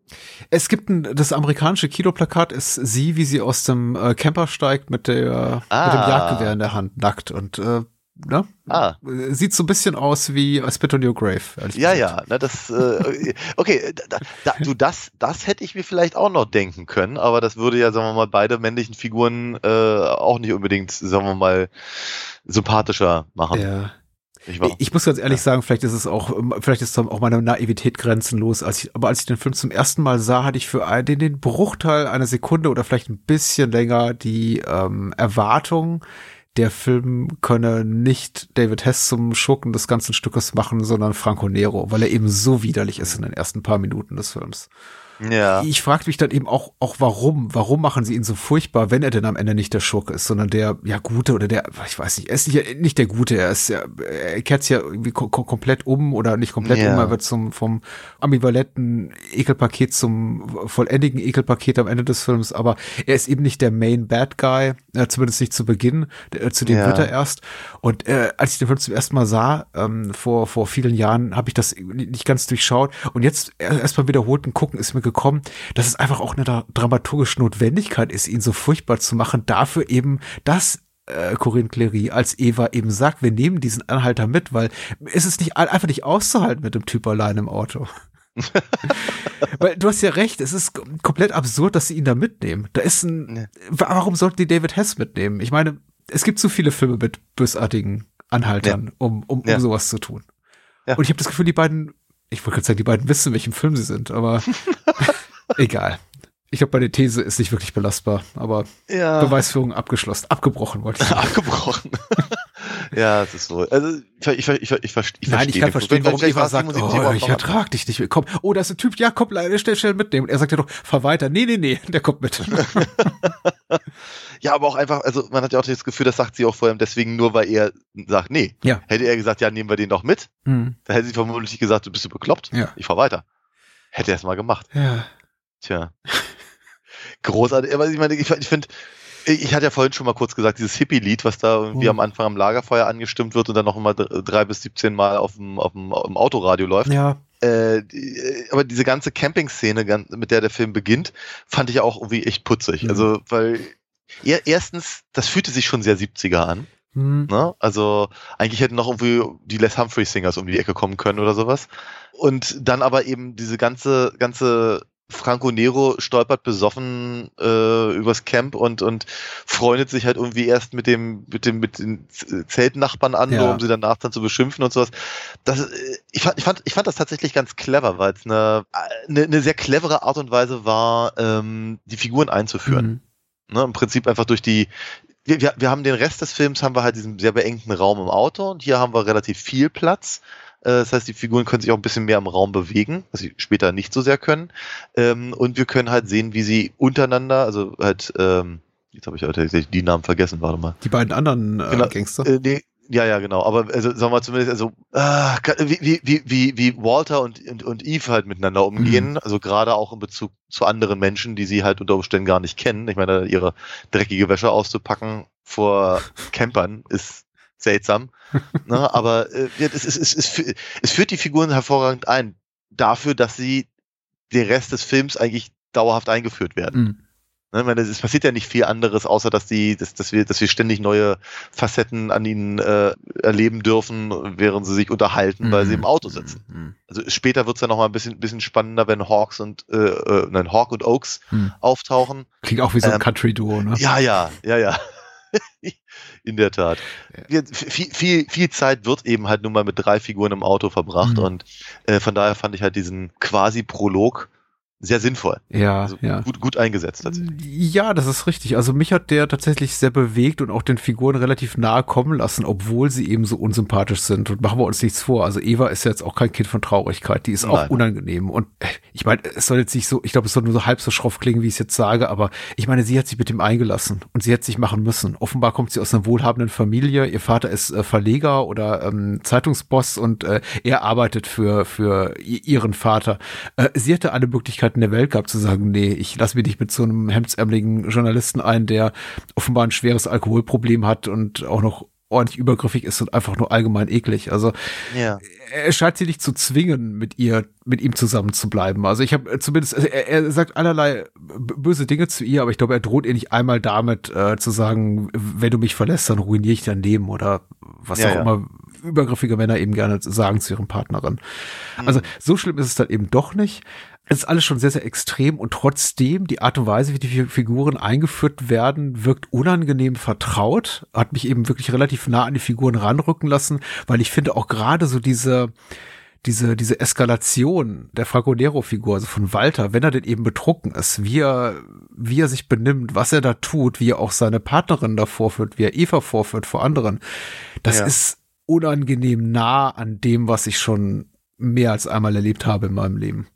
es gibt ein, das amerikanische Kinoplakat ist sie, wie sie aus dem äh, Camper steigt mit der ah. mit dem ah. Jagdgewehr in der Hand, nackt und äh, ne? Ah. Sieht so ein bisschen aus wie Spit on Your Grave. Ja, ja, ne, das, äh, okay, da, da, du, das, das hätte ich mir vielleicht auch noch denken können, aber das würde ja, sagen wir mal, beide männlichen Figuren äh, auch nicht unbedingt, sagen wir mal, sympathischer machen. Ja. Ich, muss ganz ehrlich ja. sagen, vielleicht ist es auch, vielleicht ist auch meine Naivität grenzenlos. Als ich, aber als ich den Film zum ersten Mal sah, hatte ich für den, den Bruchteil einer Sekunde oder vielleicht ein bisschen länger die ähm, Erwartung, der Film könne nicht David Hess zum Schurken des ganzen Stückes machen, sondern Franco Nero, weil er eben so widerlich ist in den ersten paar Minuten des Films. Ja. Ich fragte mich dann eben auch, auch warum, warum machen sie ihn so furchtbar, wenn er denn am Ende nicht der Schurke ist, sondern der, ja, Gute oder der, ich weiß nicht, er ist nicht, nicht der Gute, er ist ja, er kehrt ja irgendwie ko komplett um oder nicht komplett ja. um, er wird zum, vom ambivalenten Ekelpaket zum vollendigen Ekelpaket am Ende des Films, aber er ist eben nicht der Main Bad Guy, äh, zumindest nicht zu Beginn, äh, zu dem ja. wird er erst. Und äh, als ich den Film zum ersten Mal sah, ähm, vor, vor vielen Jahren, habe ich das nicht ganz durchschaut und jetzt erst beim wiederholten Gucken ist mir gekommen, dass es einfach auch eine dramaturgische Notwendigkeit ist, ihn so furchtbar zu machen, dafür eben, dass äh, Corinne Clery als Eva eben sagt, wir nehmen diesen Anhalter mit, weil es ist nicht einfach nicht auszuhalten mit dem Typ allein im Auto. Weil du hast ja recht, es ist komplett absurd, dass sie ihn da mitnehmen. Da ist ein, warum sollten die David Hess mitnehmen? Ich meine, es gibt zu viele Filme mit bösartigen Anhaltern, ja. um, um, um ja. sowas zu tun. Ja. Und ich habe das Gefühl, die beiden ich wollte gerade sagen, die beiden wissen, welchem Film sie sind, aber egal. Ich glaube, meine These ist nicht wirklich belastbar, aber ja. Beweisführung abgeschlossen, abgebrochen wollte ich sagen. abgebrochen. ja, es ist so. Also ich, ich, ich, ich, ich, ich Nein, ich kann verstehen, warum Eva sagt, oh, ich ertrag dich nicht mehr. Komm, oh, da ist ein Typ, ja, komm, leider, schnell, schnell mitnehmen. Und er sagt ja doch, fahr weiter. Nee, nee, nee, der kommt mit. Ja, aber auch einfach, also man hat ja auch das Gefühl, das sagt sie auch vor allem deswegen nur, weil er sagt, nee. Ja. Hätte er gesagt, ja, nehmen wir den doch mit, mhm. dann hätte sie vermutlich gesagt, du bist du bekloppt. Ja. Ich fahr weiter. Hätte er es mal gemacht. Ja. Tja. Großartig. Aber ich meine, ich, ich finde, ich hatte ja vorhin schon mal kurz gesagt, dieses Hippie-Lied, was da irgendwie mhm. am Anfang am Lagerfeuer angestimmt wird und dann noch immer drei bis 17 Mal auf dem, auf dem, auf dem Autoradio läuft. Ja. Äh, die, aber diese ganze Camping-Szene, mit der der Film beginnt, fand ich auch irgendwie echt putzig. Mhm. Also, weil erstens, das fühlte sich schon sehr 70er an. Mhm. Ne? Also eigentlich hätten noch irgendwie die Les Humphrey Singers um die Ecke kommen können oder sowas. Und dann aber eben diese ganze, ganze Franco Nero stolpert besoffen äh, übers Camp und und freundet sich halt irgendwie erst mit dem mit dem mit den Zeltnachbarn an, ja. um sie danach dann zu beschimpfen und sowas. Das äh, ich fand ich fand ich fand das tatsächlich ganz clever, weil es eine, eine eine sehr clevere Art und Weise war, ähm, die Figuren einzuführen. Mhm. Ne, Im Prinzip einfach durch die wir, wir, wir haben den Rest des Films haben wir halt diesen sehr beengten Raum im Auto und hier haben wir relativ viel Platz äh, das heißt, die Figuren können sich auch ein bisschen mehr im Raum bewegen, was sie später nicht so sehr können. Ähm, und wir können halt sehen, wie sie untereinander, also halt, ähm, jetzt habe ich die Namen vergessen, warte mal. Die beiden anderen äh, genau, Gangster? Äh, nee, ja, ja, genau. Aber also, sagen wir zumindest, also äh, wie, wie, wie, wie Walter und, und, und Eve halt miteinander umgehen, mhm. also gerade auch in Bezug zu anderen Menschen, die sie halt unter Umständen gar nicht kennen. Ich meine, ihre dreckige Wäsche auszupacken vor Campern ist seltsam. ne, aber äh, es, es, es, es, es führt die Figuren hervorragend ein. Dafür, dass sie den Rest des Films eigentlich dauerhaft eingeführt werden. Mhm. Ne, meine, es passiert ja nicht viel anderes, außer dass die, dass, dass wir, dass wir ständig neue Facetten an ihnen äh, erleben dürfen, während sie sich unterhalten, mhm. weil sie im Auto mhm. sitzen. Mhm. Also später wird's ja noch mal ein bisschen, bisschen spannender, wenn Hawks und äh, äh, nein, Hawk und Oaks mhm. auftauchen. Klingt auch wie so ein ähm, Country-Duo, ne? Ja, ja, ja, ja. In der Tat. Ja. Viel, viel, viel Zeit wird eben halt nun mal mit drei Figuren im Auto verbracht mhm. und äh, von daher fand ich halt diesen quasi Prolog sehr sinnvoll. Ja, also ja. Gut, gut eingesetzt tatsächlich. Ja, das ist richtig. Also mich hat der tatsächlich sehr bewegt und auch den Figuren relativ nahe kommen lassen, obwohl sie eben so unsympathisch sind. Und machen wir uns nichts vor. Also Eva ist jetzt auch kein Kind von Traurigkeit. Die ist Nein. auch unangenehm. Und äh, ich meine, es soll jetzt nicht so, ich glaube, es soll nur so halb so schroff klingen, wie ich es jetzt sage, aber ich meine, sie hat sich mit dem eingelassen und sie hat sich machen müssen. Offenbar kommt sie aus einer wohlhabenden Familie. Ihr Vater ist äh, Verleger oder ähm, Zeitungsboss und äh, er arbeitet für, für ihren Vater. Äh, sie hatte alle Möglichkeiten, Möglichkeiten der Welt gehabt zu sagen, nee, ich lasse mich nicht mit so einem hemdsärmeligen Journalisten ein, der offenbar ein schweres Alkoholproblem hat und auch noch ordentlich übergriffig ist und einfach nur allgemein eklig. Also Ja. er scheint sie nicht zu zwingen, mit ihr, mit ihm zusammen zu bleiben. Also ich habe zumindest, also er, er sagt allerlei böse Dinge zu ihr, aber ich glaube, er droht ihr nicht einmal damit äh, zu sagen, wenn du mich verlässt, dann ruiniere ich dein Leben oder was Ja, auch ja. immer übergriffige Männer eben gerne sagen zu ihren Partnerinnen. Also so schlimm ist es dann eben doch nicht. Es ist alles schon sehr, sehr extrem und trotzdem die Art und Weise, wie die Fi- Figuren eingeführt werden, wirkt unangenehm vertraut, hat mich eben wirklich relativ nah an die Figuren ranrücken lassen, weil ich finde auch gerade so diese, diese, diese Eskalation der Fragonero-Figur, also von Walter, wenn er denn eben betrunken ist, wie er, wie er sich benimmt, was er da tut, wie er auch seine Partnerin da vorführt, wie er Eva vorführt vor anderen, das Ja. ist unangenehm nah an dem, was ich schon mehr als einmal erlebt habe in meinem Leben.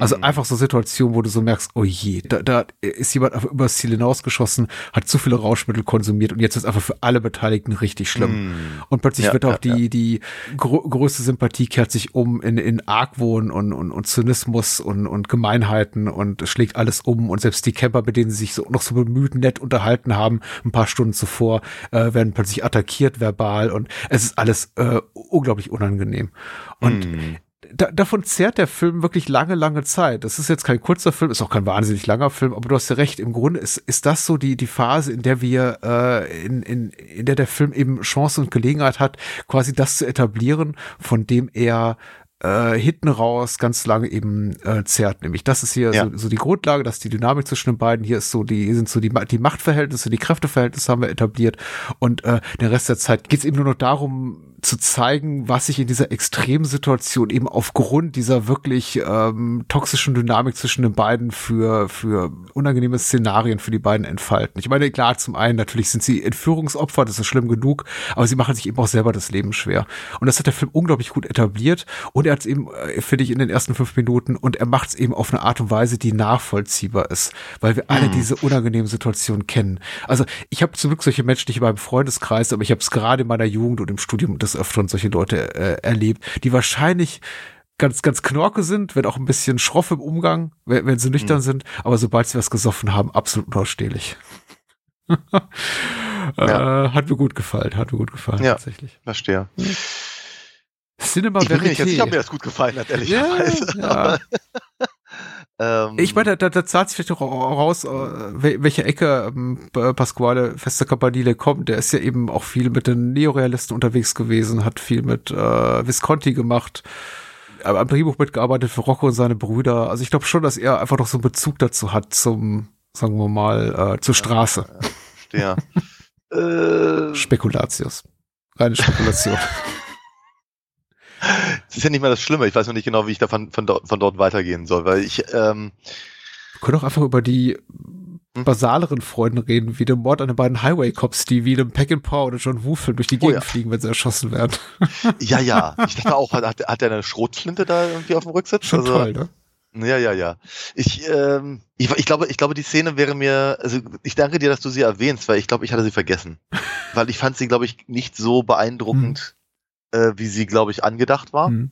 Also einfach so Situationen, wo du so merkst, oh je, da, da ist jemand einfach übers Ziel hinausgeschossen, hat zu viele Rauschmittel konsumiert und jetzt ist einfach für alle Beteiligten richtig schlimm. Und plötzlich Ja, wird auch ja, die, die grö größte Sympathie kehrt sich um in, in Argwohn und, und, und Zynismus und, und Gemeinheiten und es schlägt alles um und selbst die Camper, mit denen sie sich so, noch so bemüht nett unterhalten haben, ein paar Stunden zuvor, äh, werden plötzlich attackiert verbal und es ist alles äh, unglaublich unangenehm. Und da, davon zehrt der Film wirklich lange, lange Zeit. Das ist jetzt kein kurzer Film, ist auch kein wahnsinnig langer Film, aber du hast ja recht, im Grunde ist, ist das so die, die Phase, in der wir, äh, in, in, in der der Film eben Chance und Gelegenheit hat, quasi das zu etablieren, von dem er äh, hinten raus ganz lange eben äh, zerrt. Nämlich das ist hier Ja. so, so die Grundlage, dass die Dynamik zwischen den beiden hier ist so, die sind so die, die Machtverhältnisse, die Kräfteverhältnisse haben wir etabliert und äh, den Rest der Zeit geht es eben nur noch darum, zu zeigen, was sich in dieser Extremsituation eben aufgrund dieser wirklich ähm, toxischen Dynamik zwischen den beiden für, für unangenehme Szenarien für die beiden entfalten. Ich meine, klar, zum einen natürlich sind sie Entführungsopfer, das ist schlimm genug, aber sie machen sich eben auch selber das Leben schwer. Und das hat der Film unglaublich gut etabliert und er hat es eben, äh, finde ich, in den ersten fünf Minuten und er macht es eben auf eine Art und Weise, die nachvollziehbar ist, weil wir alle diese unangenehmen Situationen kennen. Also ich habe zum Glück solche Menschen nicht in meinem Freundeskreis, aber ich habe es gerade in meiner Jugend und im Studium des Öfteren solche Leute äh, erlebt, die wahrscheinlich ganz, ganz knorke sind, wenn auch ein bisschen schroff im Umgang, wenn, wenn sie nüchtern sind, aber sobald sie was gesoffen haben, absolut unausstehlich. äh, hat mir gut gefallen, hat mir gut gefallen, Ja. tatsächlich. Verstehe. Cinema Ich bin mir nicht ganz Verité. sicher, ob mir das gut gefallen hat, ja, ehrlicherweise. ja. Ähm, Ich meine, da, da zahlt sich vielleicht auch raus, äh, wel- welche Ecke ähm, Pasquale Feste Campanile kommt. Der ist ja eben auch viel mit den Neorealisten unterwegs gewesen, hat viel mit äh, Visconti gemacht, aber am Drehbuch mitgearbeitet für Rocco und seine Brüder. Also ich glaube schon, dass er einfach noch so einen Bezug dazu hat zum, sagen wir mal, äh, zur Straße. ja. äh, Spekulatius. Reine Spekulation. das ist ja nicht mal das Schlimme. Ich weiß noch nicht genau, wie ich davon von dort, von dort weitergehen soll, weil ich, ähm, Wir können auch einfach über die basaleren Freunde reden, wie den Mord an den beiden Highway-Cops, die wie einem Pack and Paw oder John Woo-Film durch die Oh Gegend ja. fliegen, wenn sie erschossen werden. ja, ja. Ich dachte auch, hat, hat er eine Schrotflinte da irgendwie auf dem Rücksitz? Schon Also- toll, ne? Ja, ja, ja. Ich, ähm, ich, ich glaube, ich glaube, die Szene wäre mir, also ich danke dir, dass du sie erwähnst, weil ich glaube, ich hatte sie vergessen. weil ich fand sie, glaube ich, nicht so beeindruckend, äh, wie sie, glaube ich, angedacht war. Hm.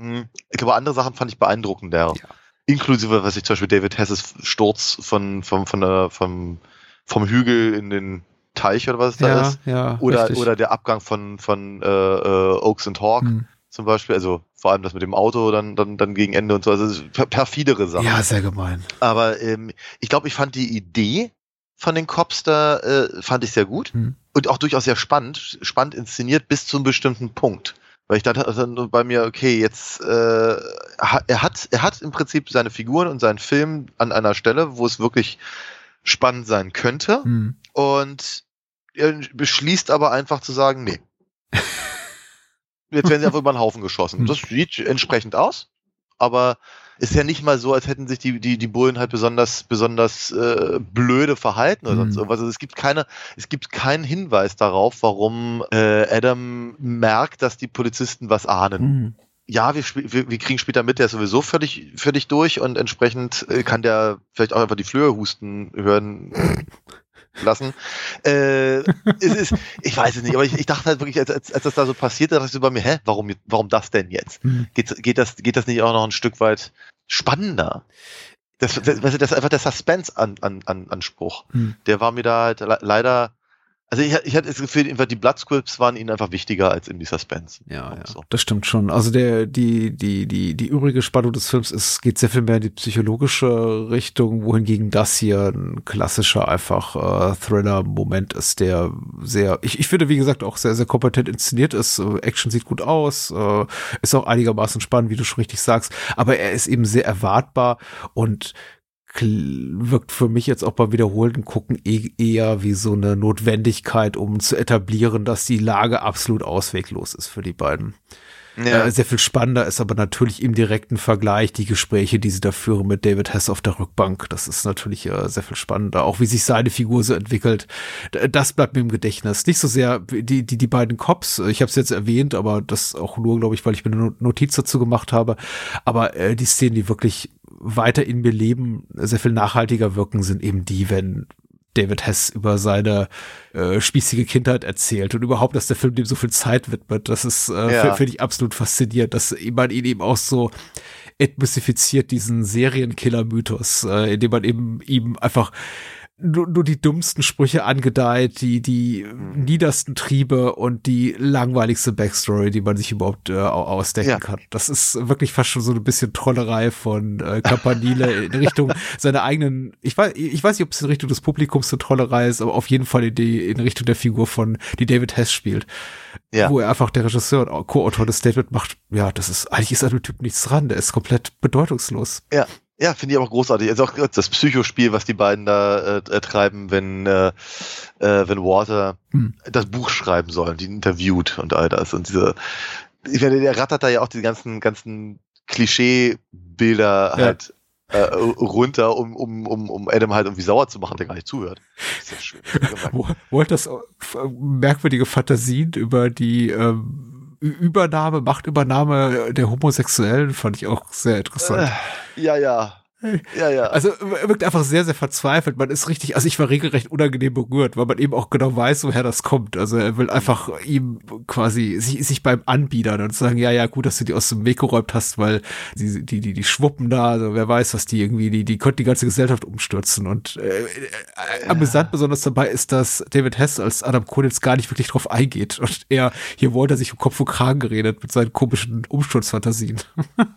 Hm. Ich glaube, andere Sachen fand ich beeindruckender. Ja. Inklusive, was ich zum Beispiel David Hesses Sturz von, von, von der, vom, vom Hügel in den Teich oder was es da Ja, ist. ja. Oder, richtig. oder der Abgang von, von äh, äh, Oaks and Hawk Hm. zum Beispiel. Also vor allem das mit dem Auto dann, dann, dann gegen Ende und so. Also perfidere Sachen. Ja, sehr gemein. Aber ähm, ich glaube, ich fand die Idee von den Cops da, äh, fand ich sehr gut. Hm. Und auch durchaus sehr spannend, spannend inszeniert bis zu einem bestimmten Punkt. Weil ich dachte also nur bei mir, okay, jetzt äh, er hat, er hat im Prinzip seine Figuren und seinen Film an einer Stelle, wo es wirklich spannend sein könnte. Hm. Und er beschließt aber einfach zu sagen, nee. Jetzt werden sie einfach über den Haufen geschossen. Hm. Das sieht entsprechend aus, aber ist ja nicht mal so, als hätten sich die, die, die Bullen halt besonders, besonders äh, blöde verhalten oder Hm. sonst irgendwas. Also es gibt keine, es gibt keinen Hinweis darauf, warum äh, Adam merkt, dass die Polizisten was ahnen. Hm. Ja, wir, wir, wir kriegen später mit, der ist sowieso völlig, völlig durch und entsprechend äh, kann der vielleicht auch einfach die Flöhe husten hören lassen. Äh, es ist, ich weiß es nicht, aber ich, ich dachte halt wirklich, als, als, als das da so passiert, dachte ich so bei mir, hä, warum, warum das denn jetzt? Hm. Geht, geht, das, geht das nicht auch noch ein Stück weit spannender? das, das, das ist einfach der Suspense-Anspruch. An, an, Anspruch. Hm. Der war mir da halt le- leider. Also ich, ich hatte das Gefühl, einfach die Bloodscripts waren ihnen einfach wichtiger als in die Suspense. Ja, ja. So. Das stimmt schon. Also der, die, die, die, die übrige Spannung des Films ist, geht sehr viel mehr in die psychologische Richtung, wohingegen das hier ein klassischer einfach äh, Thriller-Moment ist, der sehr, ich, ich finde, wie gesagt, auch sehr, sehr kompetent inszeniert ist. Äh, Action sieht gut aus, äh, ist auch einigermaßen spannend, wie du schon richtig sagst, aber er ist eben sehr erwartbar und wirkt für mich jetzt auch beim wiederholten Gucken eh, eher wie so eine Notwendigkeit, um zu etablieren, dass die Lage absolut ausweglos ist für die beiden. Ja. Äh, sehr viel spannender ist aber natürlich im direkten Vergleich die Gespräche, die sie da führen mit David Hess auf der Rückbank. Das ist natürlich äh, sehr viel spannender. Auch wie sich seine Figur so entwickelt. Das bleibt mir im Gedächtnis. Nicht so sehr die, die, die beiden Cops. Ich habe es jetzt erwähnt, aber das auch nur, glaube ich, weil ich mir eine No- Notiz dazu gemacht habe. Aber äh, die Szenen, die wirklich weiter in mir leben, sehr viel nachhaltiger wirken, sind eben die, wenn David Hess über seine äh, spießige Kindheit erzählt und überhaupt, dass der Film dem so viel Zeit widmet. Das ist, äh, Ja. finde ich absolut faszinierend, dass man ihn eben auch so entmystifiziert, diesen Serienkiller-Mythos, äh, indem man eben ihm einfach nur, nur die dummsten Sprüche angedeiht, die, die niedersten Triebe und die langweiligste Backstory, die man sich überhaupt äh, au- ausdenken Ja. kann. Das ist wirklich fast schon so ein bisschen Trollerei von äh, Campanile in Richtung seiner eigenen, ich weiß, ich weiß nicht, ob es in Richtung des Publikums eine Trollerei ist, aber auf jeden Fall in, die, in Richtung der Figur von, die David Hess spielt. Ja. Wo er einfach der Regisseur und Co-Autor des Statement macht, ja, das ist, eigentlich ist an dem Typ nichts dran, der ist komplett bedeutungslos. Ja, ja, finde ich aber großartig. Also auch das Psychospiel, was die beiden da äh, äh, treiben, wenn, äh, äh, wenn Walter Hm. das Buch schreiben soll, die interviewt und all das. Und diese, ich meine, der rattert da ja auch die ganzen, ganzen Klischeebilder Ja. halt äh, runter, um, um, um, um Adam halt irgendwie sauer zu machen, der gar nicht zuhört. Sehr schön. Wo- Walters äh, merkwürdige Fantasien über die ähm, Übernahme, Machtübernahme der Homosexuellen fand ich auch sehr interessant. Äh, ja, ja. Ja, ja. Also er wirkt einfach sehr, sehr verzweifelt. Man ist richtig, also ich war regelrecht unangenehm berührt, weil man eben auch genau weiß, woher das kommt. Also er will einfach ihm quasi sich, sich beim Anbiedern und sagen, ja, ja, gut, dass du die aus dem Weg geräumt hast, weil die, die, die, die schwuppen da, also wer weiß, was die irgendwie, die, die könnten die ganze Gesellschaft umstürzen. Und äh, äh, amüsant besonders dabei ist, dass David Hess als Adam Konitz gar nicht wirklich drauf eingeht. Und er, hier wollte er sich um Kopf und Kragen geredet mit seinen komischen Umsturzfantasien.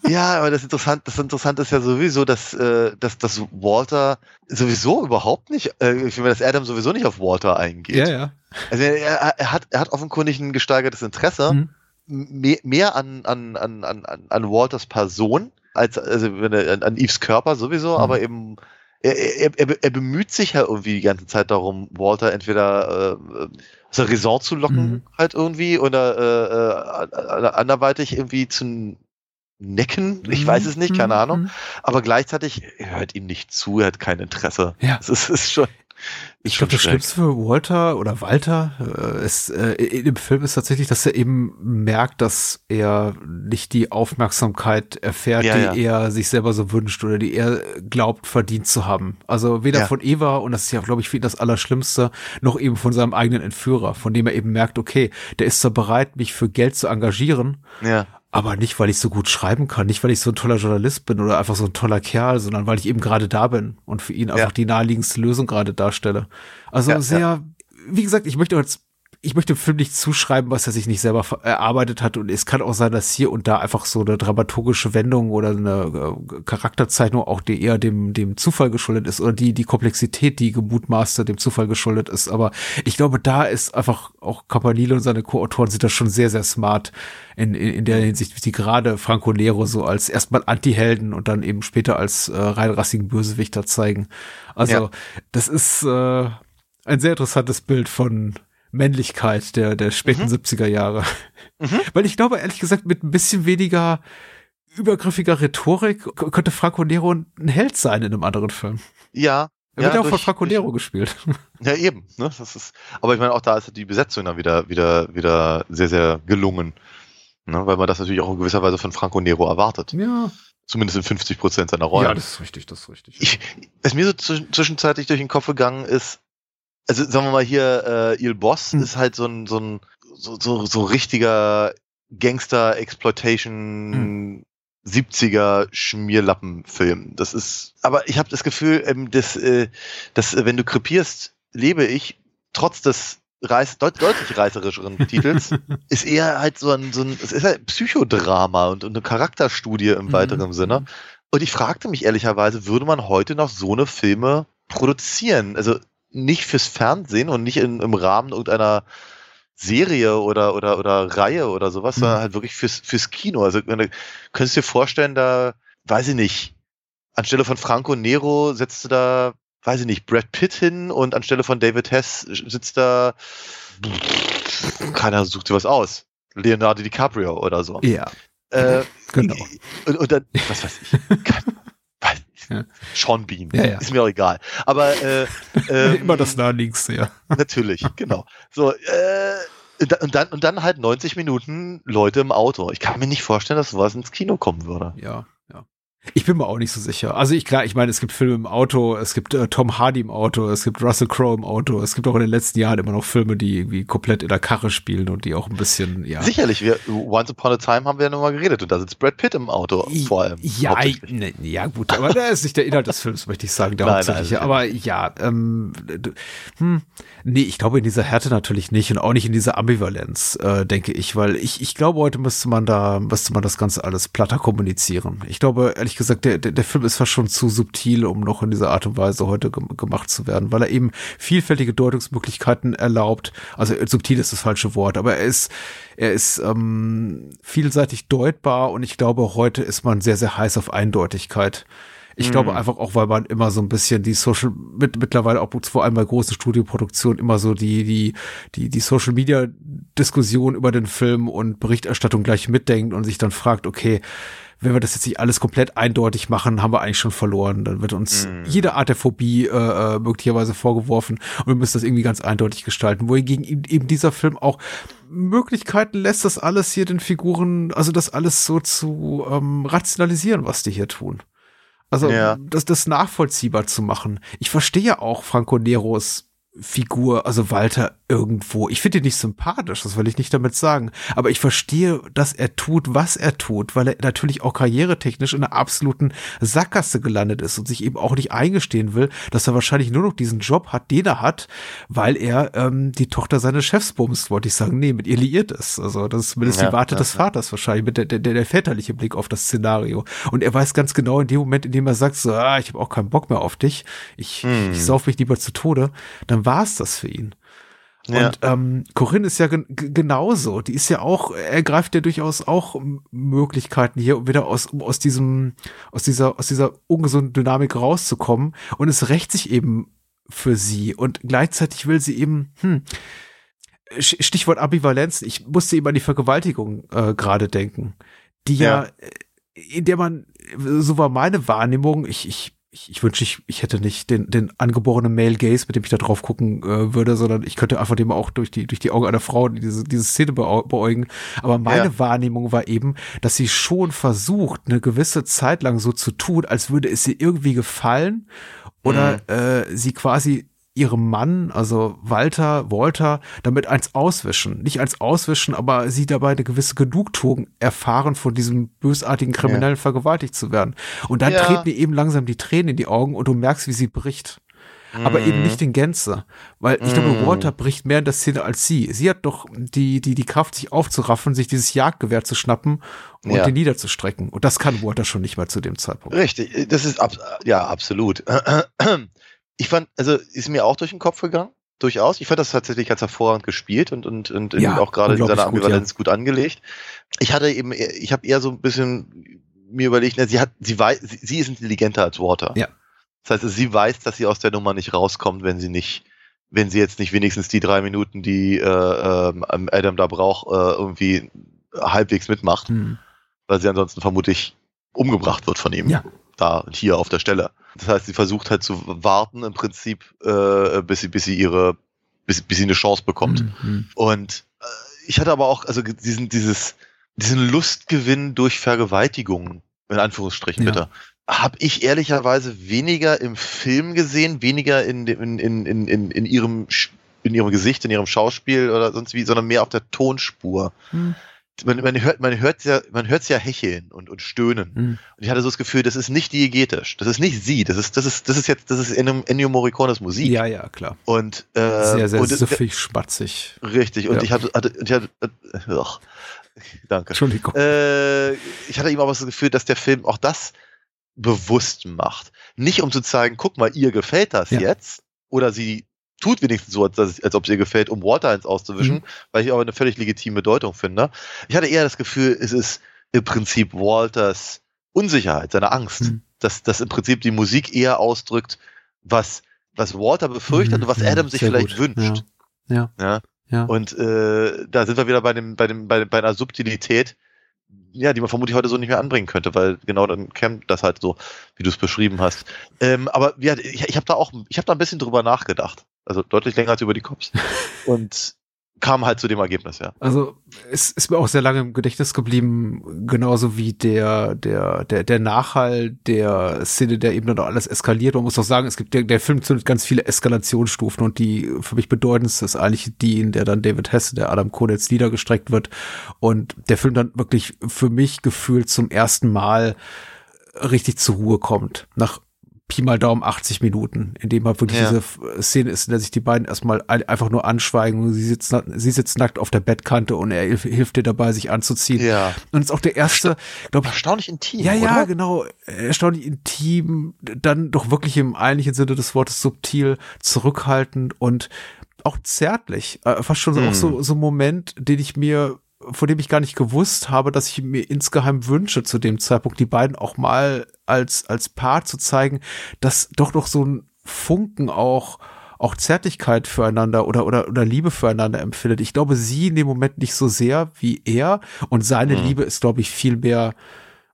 Ja, aber das Interessante, das Interessante ist ja sowieso, dass, äh, dass, dass Walter sowieso überhaupt nicht, äh, ich finde, dass Adam sowieso nicht auf Walter eingeht. ja, ja. Also er, er, hat, er hat offenkundig ein gesteigertes Interesse, Mhm. mehr, mehr an, an, an, an, an- Walters Person, als also wenn er, an, an Eves Körper sowieso, Mhm. aber eben er, er, er, er bemüht sich ja irgendwie die ganze Zeit darum, Walter entweder äh, aus der Raison zu locken, Mhm. halt irgendwie, oder äh, äh, anderweitig irgendwie zu necken. Ich weiß es nicht, keine Mhm. Ahnung. Aber gleichzeitig hört ihm nicht zu, er hat kein Interesse. Ja. Es ist, ist schon. Ich ist glaube, das. Schlimmste für Walter oder Walter äh, ist, äh, dem Film ist tatsächlich, dass er eben merkt, dass er nicht die Aufmerksamkeit erfährt, Ja, die er sich selber so wünscht oder die er glaubt verdient zu haben. Also weder Ja. von Eva, und das ist ja, glaube ich, für ihn das Allerschlimmste, noch eben von seinem eigenen Entführer, von dem er eben merkt, okay, der ist zwar bereit, mich für Geld zu engagieren, Ja. Aber nicht, weil ich so gut schreiben kann, nicht, weil ich so ein toller Journalist bin oder einfach so ein toller Kerl, sondern weil ich eben gerade da bin und für ihn einfach Ja. die naheliegendste Lösung gerade darstelle. Also Ja, sehr, wie gesagt, ich möchte jetzt, ich möchte dem Film nicht zuschreiben, was er sich nicht selber erarbeitet hat. Und es kann auch sein, dass hier und da einfach so eine dramaturgische Wendung oder eine äh, Charakterzeichnung auch die eher dem, dem Zufall geschuldet ist oder die, die Komplexität, die gemutmaßte dem Zufall geschuldet ist. Aber ich glaube, da ist einfach auch Campanile und seine Co-Autoren sind da schon sehr, sehr smart in, in, in der Hinsicht, wie sie gerade Franco Nero so als erstmal Anti-Helden und dann eben später als äh, reinrassigen Bösewichter zeigen. Also, Ja. das ist äh, ein sehr interessantes Bild von Männlichkeit der, der späten 70er Jahre. Weil ich glaube, ehrlich gesagt, mit ein bisschen weniger übergriffiger Rhetorik könnte Franco Nero ein Held sein in einem anderen Film. Ja. Er wird ja auch von durch- Franco durch- Nero gespielt. Ja, eben. Ne? Das ist, aber ich meine, auch da ist die Besetzung dann wieder, wieder, wieder sehr, sehr gelungen. Ne? Weil man das natürlich auch in gewisser Weise von Franco Nero erwartet. Ja. Zumindest in 50 Prozent seiner Rollen. das ist richtig, das ist richtig. ich, was mir so zwischen- zwischenzeitlich durch den Kopf gegangen ist, also sagen wir mal hier, äh, Il Boss Hm. ist halt so ein, so ein, so, so, so richtiger Gangster-Exploitation 70er Schmierlappenfilm. Das ist, aber ich habe das Gefühl, ähm, dass, äh, dass äh, wenn du krepierst, lebe ich, trotz des reiß, deut, deutlich reißerischeren Titels, ist eher halt so ein, so ein es ist halt Psychodrama und, und eine Charakterstudie im Mhm. weiteren Sinne. Und ich fragte mich ehrlicherweise, würde man heute noch so eine Filme produzieren? Also nicht fürs Fernsehen und nicht in, im Rahmen irgendeiner Serie oder, oder, oder Reihe oder sowas, Mhm. sondern halt wirklich fürs, fürs Kino. Also wenn du könntest dir vorstellen, da, weiß ich nicht, anstelle von Franco Nero setzt du da, weiß ich nicht, Brad Pitt hin und anstelle von David Hess sitzt da, keiner sucht dir was aus. Leonardo DiCaprio oder so. Ja, Äh, genau. und, und dann, was weiß ich, ich, Ja. Sean Bean, Ja, ja. ist mir auch egal. Aber äh, ähm, Immer das naheliegendste, ja. Natürlich, genau. So, äh, und dann- und dann, halt 90 Minuten Leute im Auto. Ich kann mir nicht vorstellen, dass sowas ins Kino kommen würde. Ja. Ich bin mir auch nicht so sicher. Also ich klar, ich meine, es gibt Filme im Auto, es gibt äh, Tom Hardy im Auto, es gibt Russell Crowe im Auto, es gibt auch in den letzten Jahren immer noch Filme, die irgendwie komplett in der Karre spielen und die auch ein bisschen, ja. Sicherlich, wir, Once Upon a Time haben wir ja nochmal geredet und da sitzt Brad Pitt im Auto vor allem. Ja, ne, ja gut, aber da ist nicht der Inhalt des Films, möchte ich sagen, der Nein, nein, aber ja, ähm, hm, nee, ich glaube in dieser Härte natürlich nicht und auch nicht in dieser Ambivalenz, äh, denke ich, weil ich, ich glaube, heute müsste man da, müsste man das Ganze alles platter kommunizieren. Ich glaube, ehrlich gesagt, der, der, der Film ist fast schon zu subtil, um noch in dieser Art und Weise heute gem gemacht zu werden, weil er eben vielfältige Deutungsmöglichkeiten erlaubt. Also äh, subtil ist das falsche Wort, aber er ist, er ist ähm, vielseitig deutbar und ich glaube, heute ist man sehr, sehr heiß auf Eindeutigkeit. Ich Mhm. glaube einfach auch, weil man immer so ein bisschen die Social, mit, mittlerweile auch vor allem bei großen Studioproduktionen immer so die, die, die, die Social Media Diskussion über den Film und Berichterstattung gleich mitdenkt und sich dann fragt, okay, wenn wir das jetzt nicht alles komplett eindeutig machen, haben wir eigentlich schon verloren. Dann wird uns Mhm. jede Art der Phobie äh, äh, möglicherweise vorgeworfen und wir müssen das irgendwie ganz eindeutig gestalten. Wohingegen eben dieser Film auch Möglichkeiten lässt, das alles hier den Figuren, also das alles so zu ähm, rationalisieren, was die hier tun. Also Ja. das, das nachvollziehbar zu machen. Ich verstehe auch Franco Neros Figur, also Walter irgendwo. Ich finde ihn nicht sympathisch, das will ich nicht damit sagen. Aber ich verstehe, dass er tut, was er tut, weil er natürlich auch karrieretechnisch in einer absoluten Sackgasse gelandet ist und sich eben auch nicht eingestehen will, dass er wahrscheinlich nur noch diesen Job hat, den er hat, weil er ähm, die Tochter seines Chefs bumst, wollte ich sagen. Nee, mit ihr liiert ist. Also das ist zumindest Ja, die Warte ja, des. Vaters wahrscheinlich, mit der, der, der väterliche Blick auf das Szenario. Und er weiß ganz genau in dem Moment, in dem er sagt, so, ah, ich habe auch keinen Bock mehr auf dich, ich, Hm. ich sauf mich lieber zu Tode, dann war es das für ihn. Ja. Und ähm, Corinne ist ja gen genauso. Die ist ja auch, er greift ja durchaus auch Möglichkeiten hier, um wieder aus, um aus diesem, aus dieser, aus dieser ungesunden Dynamik rauszukommen. Und es rächt sich eben für sie. Und gleichzeitig will sie eben, hm, Stichwort Ambivalenz, ich musste eben an die Vergewaltigung äh, gerade denken, die ja. Ja. äh, in der man, so war meine Wahrnehmung, ich, ich, ich, ich wünsche, ich, ich hätte nicht den, den angeborenen Male Gaze, mit dem ich da drauf gucken äh, würde, sondern ich könnte einfach dem auch durch die, durch die Augen einer Frau diese, diese Szene beäu- beäugen. Aber meine Ja. Wahrnehmung war eben, dass sie schon versucht, eine gewisse Zeit lang so zu tun, als würde es ihr irgendwie gefallen oder äh, sie quasi ihrem Mann, also Walter, Walter, damit eins auswischen. Nicht eins auswischen, aber sie dabei eine gewisse Genugtuung erfahren, von diesem bösartigen Kriminellen vergewaltigt zu werden. Und dann Ja. treten ihr eben langsam die Tränen in die Augen und du merkst, wie sie bricht. Aber Mhm. eben nicht in Gänze. Weil ich glaube, Walter bricht mehr in der Szene als sie. Sie hat doch die, die, die Kraft, sich aufzuraffen, sich dieses Jagdgewehr zu schnappen und Ja. den niederzustrecken. Und das kann Walter schon nicht mal zu dem Zeitpunkt. Richtig, das ist ab, ja absolut. Ich fand, also ist mir auch durch den Kopf gegangen, durchaus. Ich fand das tatsächlich ganz hervorragend gespielt und und und Ja, auch gerade in seiner gut, Ambivalenz gut, angelegt. Ich hatte eben, ich habe eher so ein bisschen mir überlegt, na, sie hat, sie weiß, sie, ist intelligenter als Water. Ja. Das heißt, sie weiß, dass sie aus der Nummer nicht rauskommt, wenn sie nicht, wenn sie jetzt nicht wenigstens die drei Minuten, die äh, ähm, Adam da braucht, äh, irgendwie halbwegs mitmacht Hm. weil sie ansonsten vermutlich umgebracht wird von ihm. Ja. Da und hier auf der Stelle. Das heißt, sie versucht halt zu warten im Prinzip, äh, bis sie, bis sie ihre, bis, bis sie eine Chance bekommt. Hm, hm. Und äh, ich hatte aber auch, also diesen, dieses, diesen Lustgewinn durch Vergewaltigung, in Anführungsstrichen Ja. bitte, habe ich ehrlicherweise weniger im Film gesehen, weniger in, in, in, in, in, in ihrem in ihrem Gesicht, in ihrem Schauspiel oder sonst wie, sondern mehr auf der Tonspur. Hm. Man, man hört, man hört ja, man hört's ja hecheln und, und stöhnen. Mhm. Und ich hatte so das Gefühl, das ist nicht diegetisch. Das ist nicht sie. Das ist, das ist, das ist jetzt, das ist Ennio Morricones Musik. Ja, ja, klar. Und, äh, Sehr, sehr und, süffig, spatzig. Richtig. Und Ja. ich hatte, hatte, ich hatte, äh, ach, danke. Entschuldigung. Äh, ich hatte eben aber das Gefühl, dass der Film auch das bewusst macht. Nicht um zu zeigen, guck mal, ihr gefällt das Ja. jetzt. Oder sie tut wenigstens so, als, als ob es ihr gefällt, um Walter ins auszuwischen, Mhm. weil ich auch eine völlig legitime Deutung finde. Ich hatte eher das Gefühl, es ist im Prinzip Walters Unsicherheit, seine Angst. Mhm. Dass, dass im Prinzip die Musik eher ausdrückt, was, was Walter befürchtet Mhm, und was ja, Adam sich sehr vielleicht gut. wünscht. Ja. Ja. Ja. Und äh, da sind wir wieder bei dem, bei dem, bei, bei einer Subtilität, ja, die man vermutlich heute so nicht mehr anbringen könnte, weil genau dann kämpft das halt so, wie du es beschrieben hast. Ähm, aber ja, ich, ich habe da auch, ich habe da ein bisschen drüber nachgedacht. Also deutlich länger als über die Cops. Und kam halt zu dem Ergebnis, ja. Also es ist mir auch sehr lange im Gedächtnis geblieben, genauso wie der der der der Nachhall der Szene, der eben dann auch alles eskaliert. Man muss auch sagen, es gibt der, der Film zündet ganz viele Eskalationsstufen und die für mich bedeutendste ist eigentlich die, in der dann David Hesse, der Adam Konitz niedergestreckt wird und der Film dann wirklich für mich gefühlt zum ersten Mal richtig zur Ruhe kommt. Nach Pi mal Daumen 80 Minuten, in dem halt wirklich Ja. diese Szene ist, in der sich die beiden erstmal ein, einfach nur anschweigen. Sie sitzt, sie sitzt nackt auf der Bettkante und er hilf, hilft ihr dabei, sich anzuziehen. Ja. Und ist auch der erste, glaube ich, Erstaunlich intim. ja, ja, oder? genau. Erstaunlich intim, dann doch wirklich im eigentlichen Sinne des Wortes subtil, zurückhaltend und auch zärtlich. Äh, fast schon Hm. auch so, so ein Moment, den ich mir, von dem ich gar nicht gewusst habe, dass ich mir insgeheim wünsche, zu dem Zeitpunkt die beiden auch mal als, als Paar zu zeigen, dass doch noch so ein Funken auch auch Zärtlichkeit füreinander oder, oder, oder Liebe füreinander empfindet. Ich glaube, sie in dem Moment nicht so sehr wie er und seine Hm. Liebe ist, glaube ich, viel mehr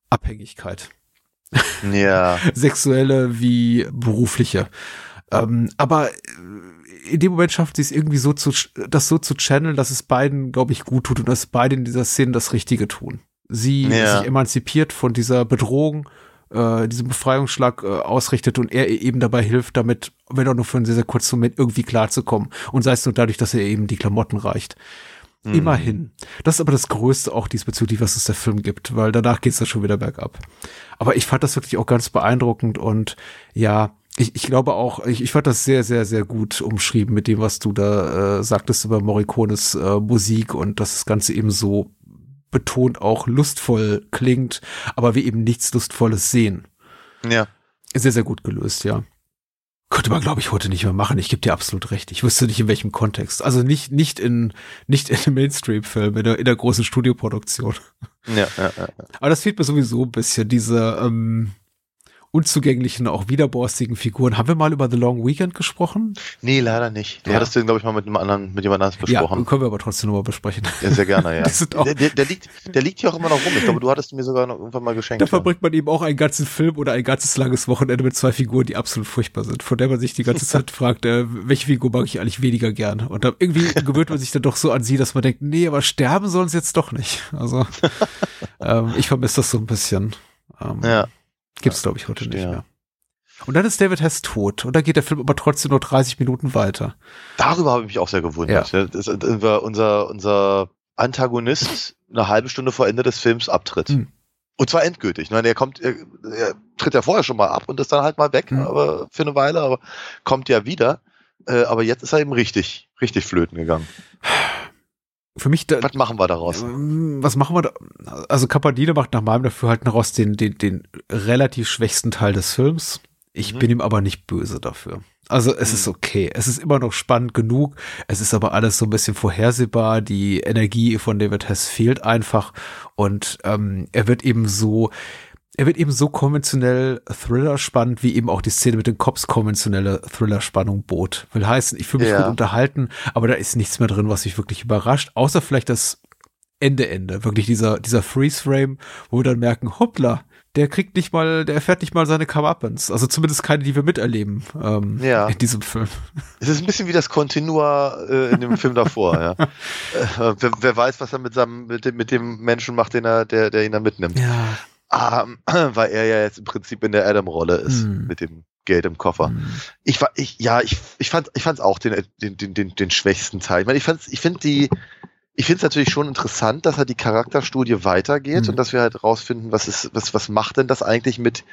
Abhängigkeit. Ja. Sexuelle wie berufliche. Ähm, aber äh, in dem Moment schafft sie es irgendwie so zu, das so zu channeln, dass es beiden, glaube ich, gut tut und dass beide in dieser Szene das Richtige tun. Sie Ja. sich emanzipiert von dieser Bedrohung, äh, diesem Befreiungsschlag äh, ausrichtet und er ihr eben dabei hilft, damit, wenn auch nur für einen sehr, sehr kurzen Moment, irgendwie klarzukommen. Und sei es nur dadurch, dass er eben die Klamotten reicht. Hm. Immerhin. Das ist aber das Größte auch diesbezüglich, was es der Film gibt, weil danach geht's dann schon wieder bergab. Aber ich fand das wirklich auch ganz beeindruckend und ja, ich, ich glaube auch, ich, ich fand das sehr, sehr, sehr gut umschrieben mit dem, was du da äh, sagtest über Morricones äh, Musik und dass das Ganze eben so betont auch lustvoll klingt, aber wir eben nichts Lustvolles sehen. Ja. Sehr, sehr gut gelöst, ja. Könnte man, glaube ich, heute nicht mehr machen. Ich gebe dir absolut recht. Ich wüsste nicht, in welchem Kontext. Also nicht, nicht in, nicht in einem Mainstream-Film, in der, in der großen Studioproduktion. Ja, ja, ja. Aber das fehlt mir sowieso ein bisschen, diese ähm, unzugänglichen, auch widerborstigen Figuren. Haben wir mal über The Long Weekend gesprochen? Nee, leider nicht. Du Ja. hattest den, glaube ich, mal mit einem anderen, mit jemand anderes besprochen. Ja, können wir aber trotzdem nochmal besprechen. Ja, sehr gerne, ja. Der, der, der, liegt, der liegt hier auch immer noch rum. Ich glaube, du hattest ihn mir sogar noch irgendwann mal geschenkt. Da verbringt man eben auch einen ganzen Film oder ein ganzes langes Wochenende mit zwei Figuren, die absolut furchtbar sind, von der man sich die ganze Zeit fragt, äh, welche Figur mag ich eigentlich weniger gern? Und dann irgendwie gewöhnt man sich dann doch so an sie, dass man denkt, nee, aber sterben sollen sie jetzt doch nicht. Also ähm, ich vermisse das so ein bisschen. Ähm, Ja. Gibt's, glaube ich, heute nicht mehr. Und dann ist David Hess tot. Und dann geht der Film aber trotzdem nur 30 Minuten weiter. Darüber habe ich mich auch sehr gewundert. Ja. Das, das war unser, unser Antagonist eine halbe Stunde vor Ende des Films abtritt. Hm. Und zwar endgültig. Ich meine, er kommt, er, er tritt ja vorher schon mal ab und ist dann halt mal weg, Hm. aber für eine Weile, aber kommt ja wieder. Äh, aber jetzt ist er eben richtig, richtig flöten gegangen. Für mich, da, Was machen wir daraus? Was machen wir da? Also Cappadine macht nach meinem Dafürhalten daraus den, den, den relativ schwächsten Teil des Films. Ich Mhm. bin ihm aber nicht böse dafür. Also es Mhm. ist okay. Es ist immer noch spannend genug. Es ist aber alles so ein bisschen vorhersehbar. Die Energie von David Hess fehlt einfach. Und ähm, er wird eben so, er wird eben so konventionell Thriller spannend, wie eben auch die Szene mit den Cops konventionelle Thriller-Spannung bot. Will heißen, ich fühle mich Ja. gut unterhalten, aber da ist nichts mehr drin, was mich wirklich überrascht, außer vielleicht das Ende, Ende. Wirklich dieser, dieser Freeze-Frame, wo wir dann merken, hoppla, der kriegt nicht mal, der erfährt nicht mal seine Come-Uppens. Also zumindest keine, die wir miterleben ähm, Ja. in diesem Film. Es ist ein bisschen wie das Continua äh, in dem Film davor, ja. Äh, wer, wer weiß, was er mit seinem, mit dem, mit dem Menschen macht, den er, der, der ihn da mitnimmt. Ja. Ähm, weil er ja jetzt im Prinzip in der Adam-Rolle ist, Hm. mit dem Geld im Koffer. Ich war, ich, ja, ich, ich fand, ich fand's auch den, den, den, den, den schwächsten Teil. Ich meine, ich fand's, ich finde die, ich finde es natürlich schon interessant, dass halt die Charakterstudie weitergeht Mhm. und dass wir halt rausfinden, was ist, was, was macht denn das eigentlich mit,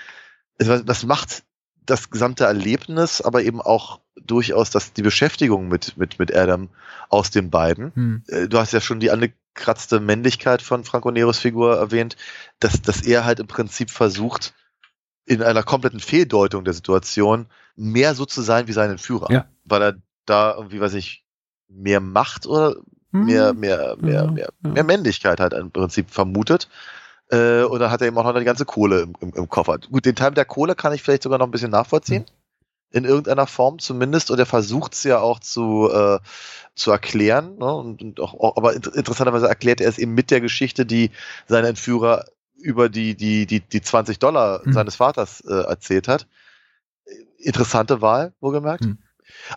was, was macht das gesamte Erlebnis, aber eben auch durchaus das, die Beschäftigung mit, mit, mit Adam aus den beiden. Hm. Äh, Du hast ja schon die angekratzte Männlichkeit von Franco Neros Figur erwähnt, dass, dass er halt im Prinzip versucht, in einer kompletten Fehldeutung der Situation mehr so zu sein wie sein Entführer. Ja. Weil er da irgendwie, weiß ich, mehr Macht oder mehr, Hm. mehr, mehr, mehr, mehr Männlichkeit halt im Prinzip vermutet. Äh, und dann hat er eben auch noch die ganze Kohle im, im, im Koffer. Gut, den Teil mit der Kohle kann ich vielleicht sogar noch ein bisschen nachvollziehen. In irgendeiner Form zumindest. Und er versucht es ja auch zu, äh, zu erklären. Ne? Und, und auch, auch, aber inter interessanterweise erklärt er es eben mit der Geschichte, die seine Entführer über die, die, die, die 20 Dollar Hm. seines Vaters äh, erzählt hat. Interessante Wahl, wohlgemerkt. Hm.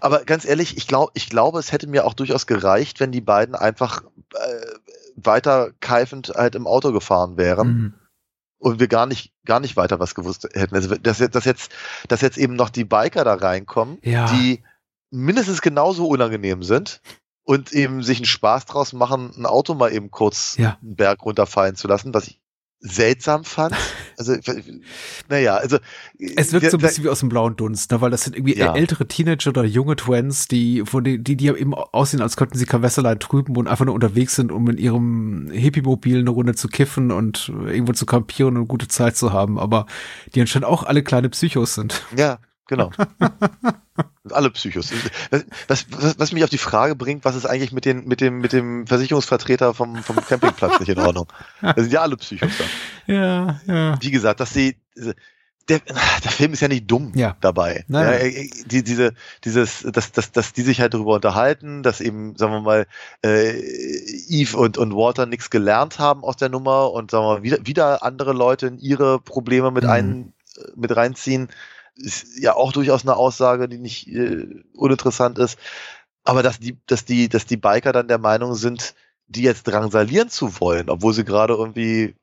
Aber ganz ehrlich, ich glaube, ich glaube, es hätte mir auch durchaus gereicht, wenn die beiden einfach äh, weiter keifend halt im Auto gefahren wären Hm. Und wir gar nicht, gar nicht weiter was gewusst hätten. Also, dass, jetzt- dass jetzt, dass jetzt eben noch die Biker da reinkommen, Ja. die mindestens genauso unangenehm sind und eben sich einen Spaß draus machen, ein Auto mal eben kurz Ja. einen Berg runterfallen zu lassen, was ich seltsam fand. Also, naja, also. Es wirkt so ein bisschen wie aus dem blauen Dunst, ne? weil das sind irgendwie Ja. ältere Teenager oder junge Twins, die, von die, die, die eben aussehen, als könnten sie kein Wässerlein trüben und einfach nur unterwegs sind, um in ihrem Hippie-Mobil eine Runde zu kiffen und irgendwo zu kampieren und eine gute Zeit zu haben, aber die anscheinend auch alle kleine Psychos sind. Ja, genau. Alle Psychos. Was, was, was mich auf die Frage bringt, was ist eigentlich mit, den, mit, dem, mit dem Versicherungsvertreter vom, vom Campingplatz nicht in Ordnung? Das sind ja alle Psychos da. Ja, ja. Wie gesagt, dass sie. Der, der Film ist ja nicht dumm Ja. dabei. Ja, äh, die, diese, dieses, dass, dass, dass die sich halt darüber unterhalten, dass eben, sagen wir mal, äh, Eve und, und Walter nichts gelernt haben aus der Nummer und sagen wir mal, wieder, wieder andere Leute in ihre Probleme mit Mhm. ein, äh, mit reinziehen, ist ja auch durchaus eine Aussage, die nicht äh, uninteressant ist. Aber dass die, dass die, dass die Biker dann der Meinung sind, die jetzt drangsalieren zu wollen, obwohl sie gerade irgendwie,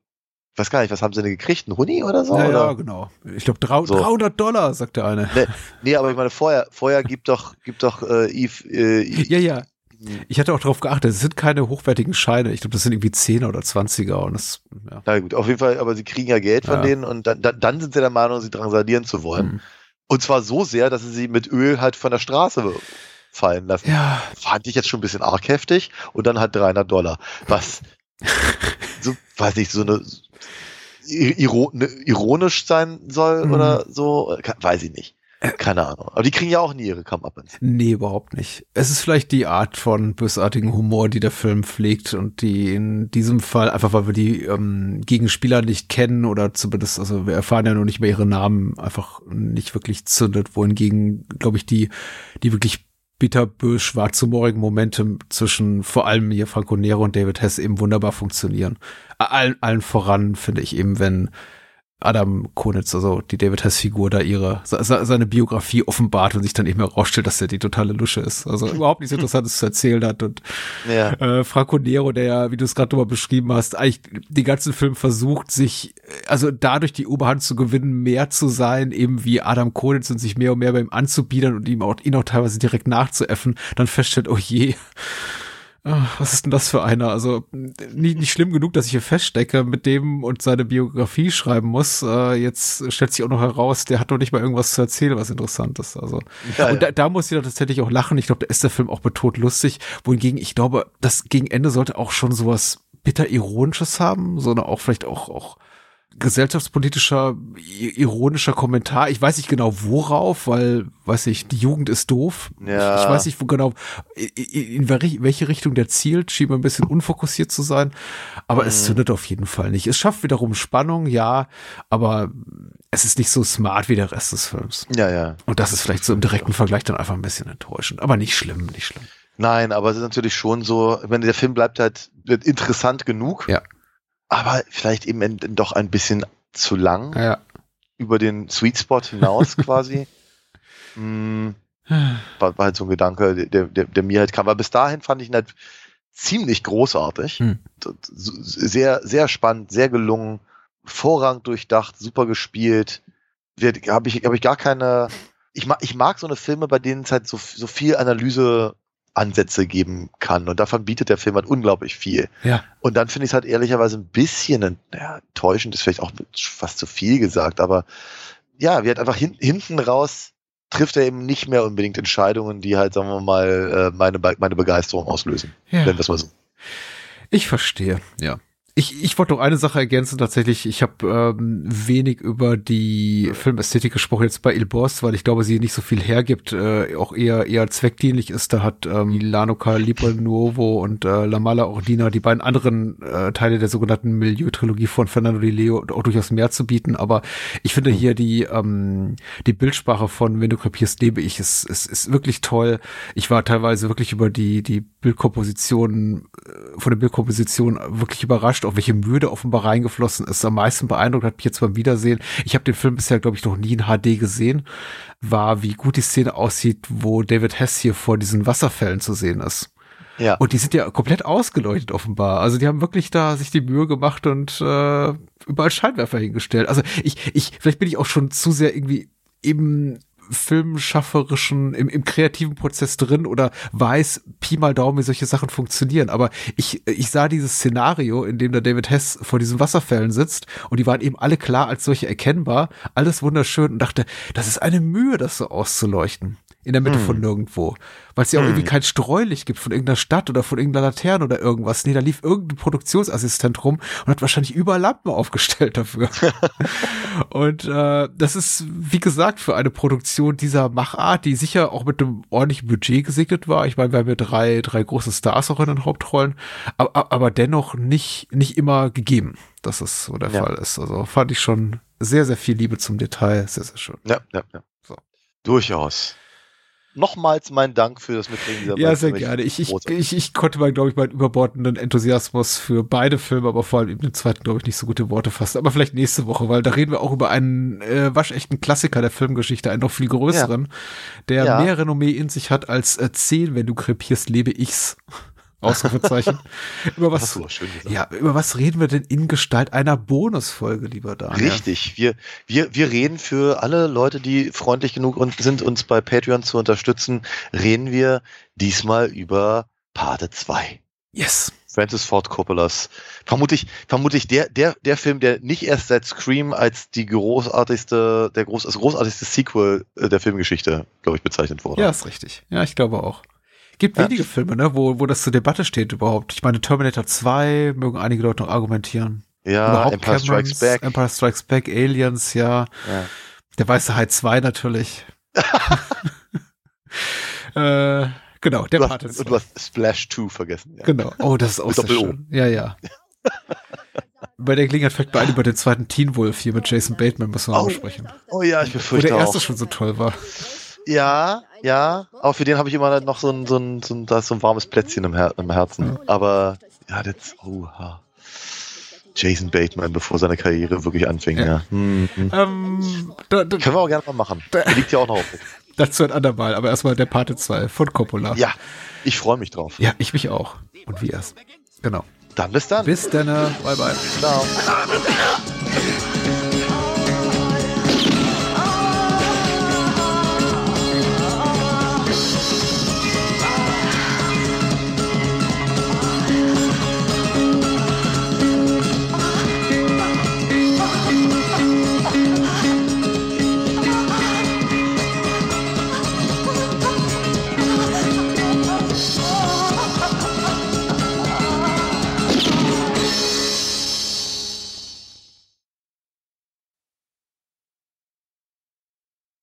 ich weiß gar nicht, was haben sie denn gekriegt? Ein Huni oder so? Ja, oder? ja, genau. Ich glaube, 300 So. 300 Dollar, sagt der eine. Nee, nee, aber ich meine, vorher, vorher gibt doch, gibt doch äh, Eve, äh, Ja, ja. Ich hatte auch darauf geachtet, es sind keine hochwertigen Scheine. Ich glaube, das sind irgendwie 10er oder 20er und das, ja. Na gut, auf jeden Fall, aber sie kriegen ja Geld von Ja. denen und dann, dann, dann sind sie der Meinung, sie drangsalieren zu wollen. Hm. Und zwar so sehr, dass sie sie mit Öl halt von der Straße fallen lassen. Ja, Fand ich jetzt schon ein bisschen arg heftig und dann halt 300 Dollar. Was, so, weiß nicht, so eine, iro, ne, ironisch sein soll Mhm. oder so, Ke- weiß ich nicht. Keine Ahnung. Aber die kriegen ja auch nie ihre Come-Uppens. Nee, überhaupt nicht. Es ist vielleicht die Art von bösartigen Humor, die der Film pflegt und die in diesem Fall, einfach weil wir die ähm, Gegenspieler nicht kennen oder zumindest, also wir erfahren ja noch nicht mehr ihre Namen, einfach nicht wirklich zündet, wohingegen, glaube ich, die, die wirklich bitterbös schwarzhumorigen Momente zwischen vor allem hier Franco Nero und David Hess eben wunderbar funktionieren. Allen, allen voran finde ich eben, wenn Adam Konitz, also die David Hess-Figur, da ihre se- se- seine Biografie offenbart und sich dann eben herausstellt, dass er die totale Lusche ist. Also überhaupt nichts Interessantes zu erzählen hat. Und Ja. äh, Franco Nero, der ja, wie du es gerade nochmal beschrieben hast, eigentlich den ganzen Film versucht, sich, äh, also dadurch die Oberhand zu gewinnen, mehr zu sein, eben wie Adam Konitz und sich mehr und mehr bei ihm anzubiedern und ihm auch, ihn auch teilweise direkt nachzuäffen, dann feststellt, oh je, Ah, Was ist denn das für einer? Also nicht, nicht schlimm genug, dass ich hier feststecke mit dem und seine Biografie schreiben muss. Äh, jetzt stellt sich auch noch heraus, der hat doch nicht mal irgendwas zu erzählen, was interessant ist. Also Ja, und da, da muss ich tatsächlich auch lachen. Ich glaube, da ist der Film auch betont lustig. Wohingegen ich glaube, das gegen Ende sollte auch schon sowas bitter ironisches haben, sondern auch vielleicht auch auch gesellschaftspolitischer, ironischer Kommentar. Ich weiß nicht genau worauf, weil, weiß ich, die Jugend ist doof. Ja. Ich, ich weiß nicht, wo genau, in, in welche- Richtung der zielt, schien mir ein bisschen unfokussiert zu sein. Aber es Mhm. zündet auf jeden Fall nicht. Es schafft wiederum Spannung, ja, aber es ist nicht so smart wie der Rest des Films. Ja, ja. Und das ist vielleicht so im direkten Vergleich dann einfach ein bisschen enttäuschend. Aber nicht schlimm, nicht schlimm. Nein, aber es ist natürlich schon so, ich meine, der Film bleibt halt wird interessant genug, Ja. Aber vielleicht eben en- doch ein bisschen zu lang Ja. über den Sweet Spot hinaus quasi. Hm, war, war halt so ein Gedanke, der, der, der mir halt kam. Aber bis dahin fand ich ihn halt ziemlich großartig. Hm. Sehr, sehr spannend, sehr gelungen, vorrang durchdacht, super gespielt. Habe ich, hab ich gar keine. Ich mag, ich mag so eine Filme, bei denen es halt so, so viel Analyse Ansätze geben kann. Und davon bietet der Film halt unglaublich viel. Ja. Und dann finde ich es halt ehrlicherweise ein bisschen ja, enttäuschend, ist vielleicht auch fast zu viel gesagt, aber ja, wir halt einfach hin, hinten raus trifft er eben nicht mehr unbedingt Entscheidungen, die halt, sagen wir mal, äh, meine, meine Begeisterung auslösen. Ja. Nennen wir es mal so. Ich verstehe, ja. Ich, ich wollte noch eine Sache ergänzen, tatsächlich. Ich habe ähm, wenig über die Filmästhetik gesprochen jetzt bei Il Boss, weil ich glaube, sie nicht so viel hergibt, äh, auch eher eher zweckdienlich ist. Da hat ähm, Lanoca Libre Nuovo und äh, La Mala Ordina, die beiden anderen äh, Teile der sogenannten Milieu-Trilogie von Fernando Di Leo auch durchaus mehr zu bieten. Aber ich finde hier die ähm, die Bildsprache von Wenn du krepierst, lebe ich, ist, ist, ist wirklich toll. Ich war teilweise wirklich über die die Bildkomposition äh, von der Bildkomposition wirklich überrascht, auch welche Mühe da offenbar reingeflossen ist. Am meisten beeindruckt hat mich jetzt beim Wiedersehen. Ich habe den Film bisher, glaube ich, noch nie in HD gesehen, war, wie gut die Szene aussieht, wo David Hess hier vor diesen Wasserfällen zu sehen ist. Ja. Und die sind ja komplett ausgeleuchtet offenbar. Also die haben wirklich da sich die Mühe gemacht und äh, überall Scheinwerfer hingestellt. Also ich, ich, vielleicht bin ich auch schon zu sehr irgendwie eben filmschafferischen, im, im kreativen Prozess drin oder weiß Pi mal Daumen, wie solche Sachen funktionieren. Aber ich, ich sah dieses Szenario, in dem der David Hess vor diesen Wasserfällen sitzt und die waren eben alle klar als solche erkennbar, alles wunderschön und dachte, das ist eine Mühe, das so auszuleuchten. In der Mitte von nirgendwo. Weil es ja auch irgendwie kein Streulicht gibt von irgendeiner Stadt oder von irgendeiner Laterne oder irgendwas. Nee, da lief irgendein Produktionsassistent rum und hat wahrscheinlich überall Lampen aufgestellt dafür. und äh, das ist, wie gesagt, für eine Produktion dieser Machart, die sicher auch mit einem ordentlichen Budget gesegnet war. Ich meine, wir haben ja drei, drei große Stars auch in den Hauptrollen, aber, aber dennoch nicht, nicht immer gegeben, dass es so der Ja. Fall ist. Also fand ich schon sehr, sehr viel Liebe zum Detail. Sehr, sehr schön. Ja, ja, ja. So. Durchaus. Nochmals mein Dank für das Mitbringen dieser Ja, sehr gerne. Ich, ich, ich, ich konnte mal, glaube ich, meinen überbordenden Enthusiasmus für beide Filme, aber vor allem eben den zweiten, glaube ich, nicht so gute Worte fassen. Aber vielleicht nächste Woche, weil da reden wir auch über einen äh, waschechten Klassiker der Filmgeschichte, einen noch viel größeren, der Ja. mehr Renommee in sich hat als äh, 10, wenn du krepierst, lebe ich's. Ausrufezeichen. über was, ja, über was reden wir denn in Gestalt einer Bonusfolge, lieber Daniel? Richtig. Wir, wir, wir reden für alle Leute, die freundlich genug und sind, uns bei Patreon zu unterstützen, reden wir diesmal über Pate 2. Yes. Francis Ford Coppolas. Vermutlich, vermutlich der, der, der Film, der nicht erst seit Scream als die großartigste, der groß, als großartigste Sequel äh, der Filmgeschichte, glaube ich, bezeichnet wurde. Ja, ist richtig. Ja, ich glaube auch. Gibt Ja. wenige Filme, ne, wo, wo das zur Debatte steht überhaupt. Ich meine, Terminator 2 mögen einige Leute noch argumentieren. ja überhaupt Empire Strikes Camerons, Back. Empire Strikes Back, Aliens, ja. Ja. Der Weiße Hai 2 natürlich. äh, genau, der 2. und du hast Splash 2 vergessen. Ja. Genau. Oh, das ist auch sehr schön. Ja, ja. Bei der Gelegenheit fällt mir ein über den zweiten Teen Wolf hier mit Jason Bateman müssen wir Oh. auch sprechen. Oh ja, ich Wo befürchte der erste auch. schon so toll war. Ja, ja, aber für den habe ich immer noch so ein, so ein, so ein, da ist so ein warmes Plätzchen im, Her im Herzen. Aber ja, das, oha. Jason Bateman, bevor seine Karriere wirklich anfing, Ja. ja. Hm, hm. Ähm, da, da, Können wir auch gerne mal machen. Der liegt ja auch noch auf. dazu ein andermal, aber erstmal der Pate 2 von Coppola. Ja, ich freue mich drauf. Ja, ich mich auch. Und wie erst. Genau. Dann bis dann. Bis dann. Bye bye. Ciao.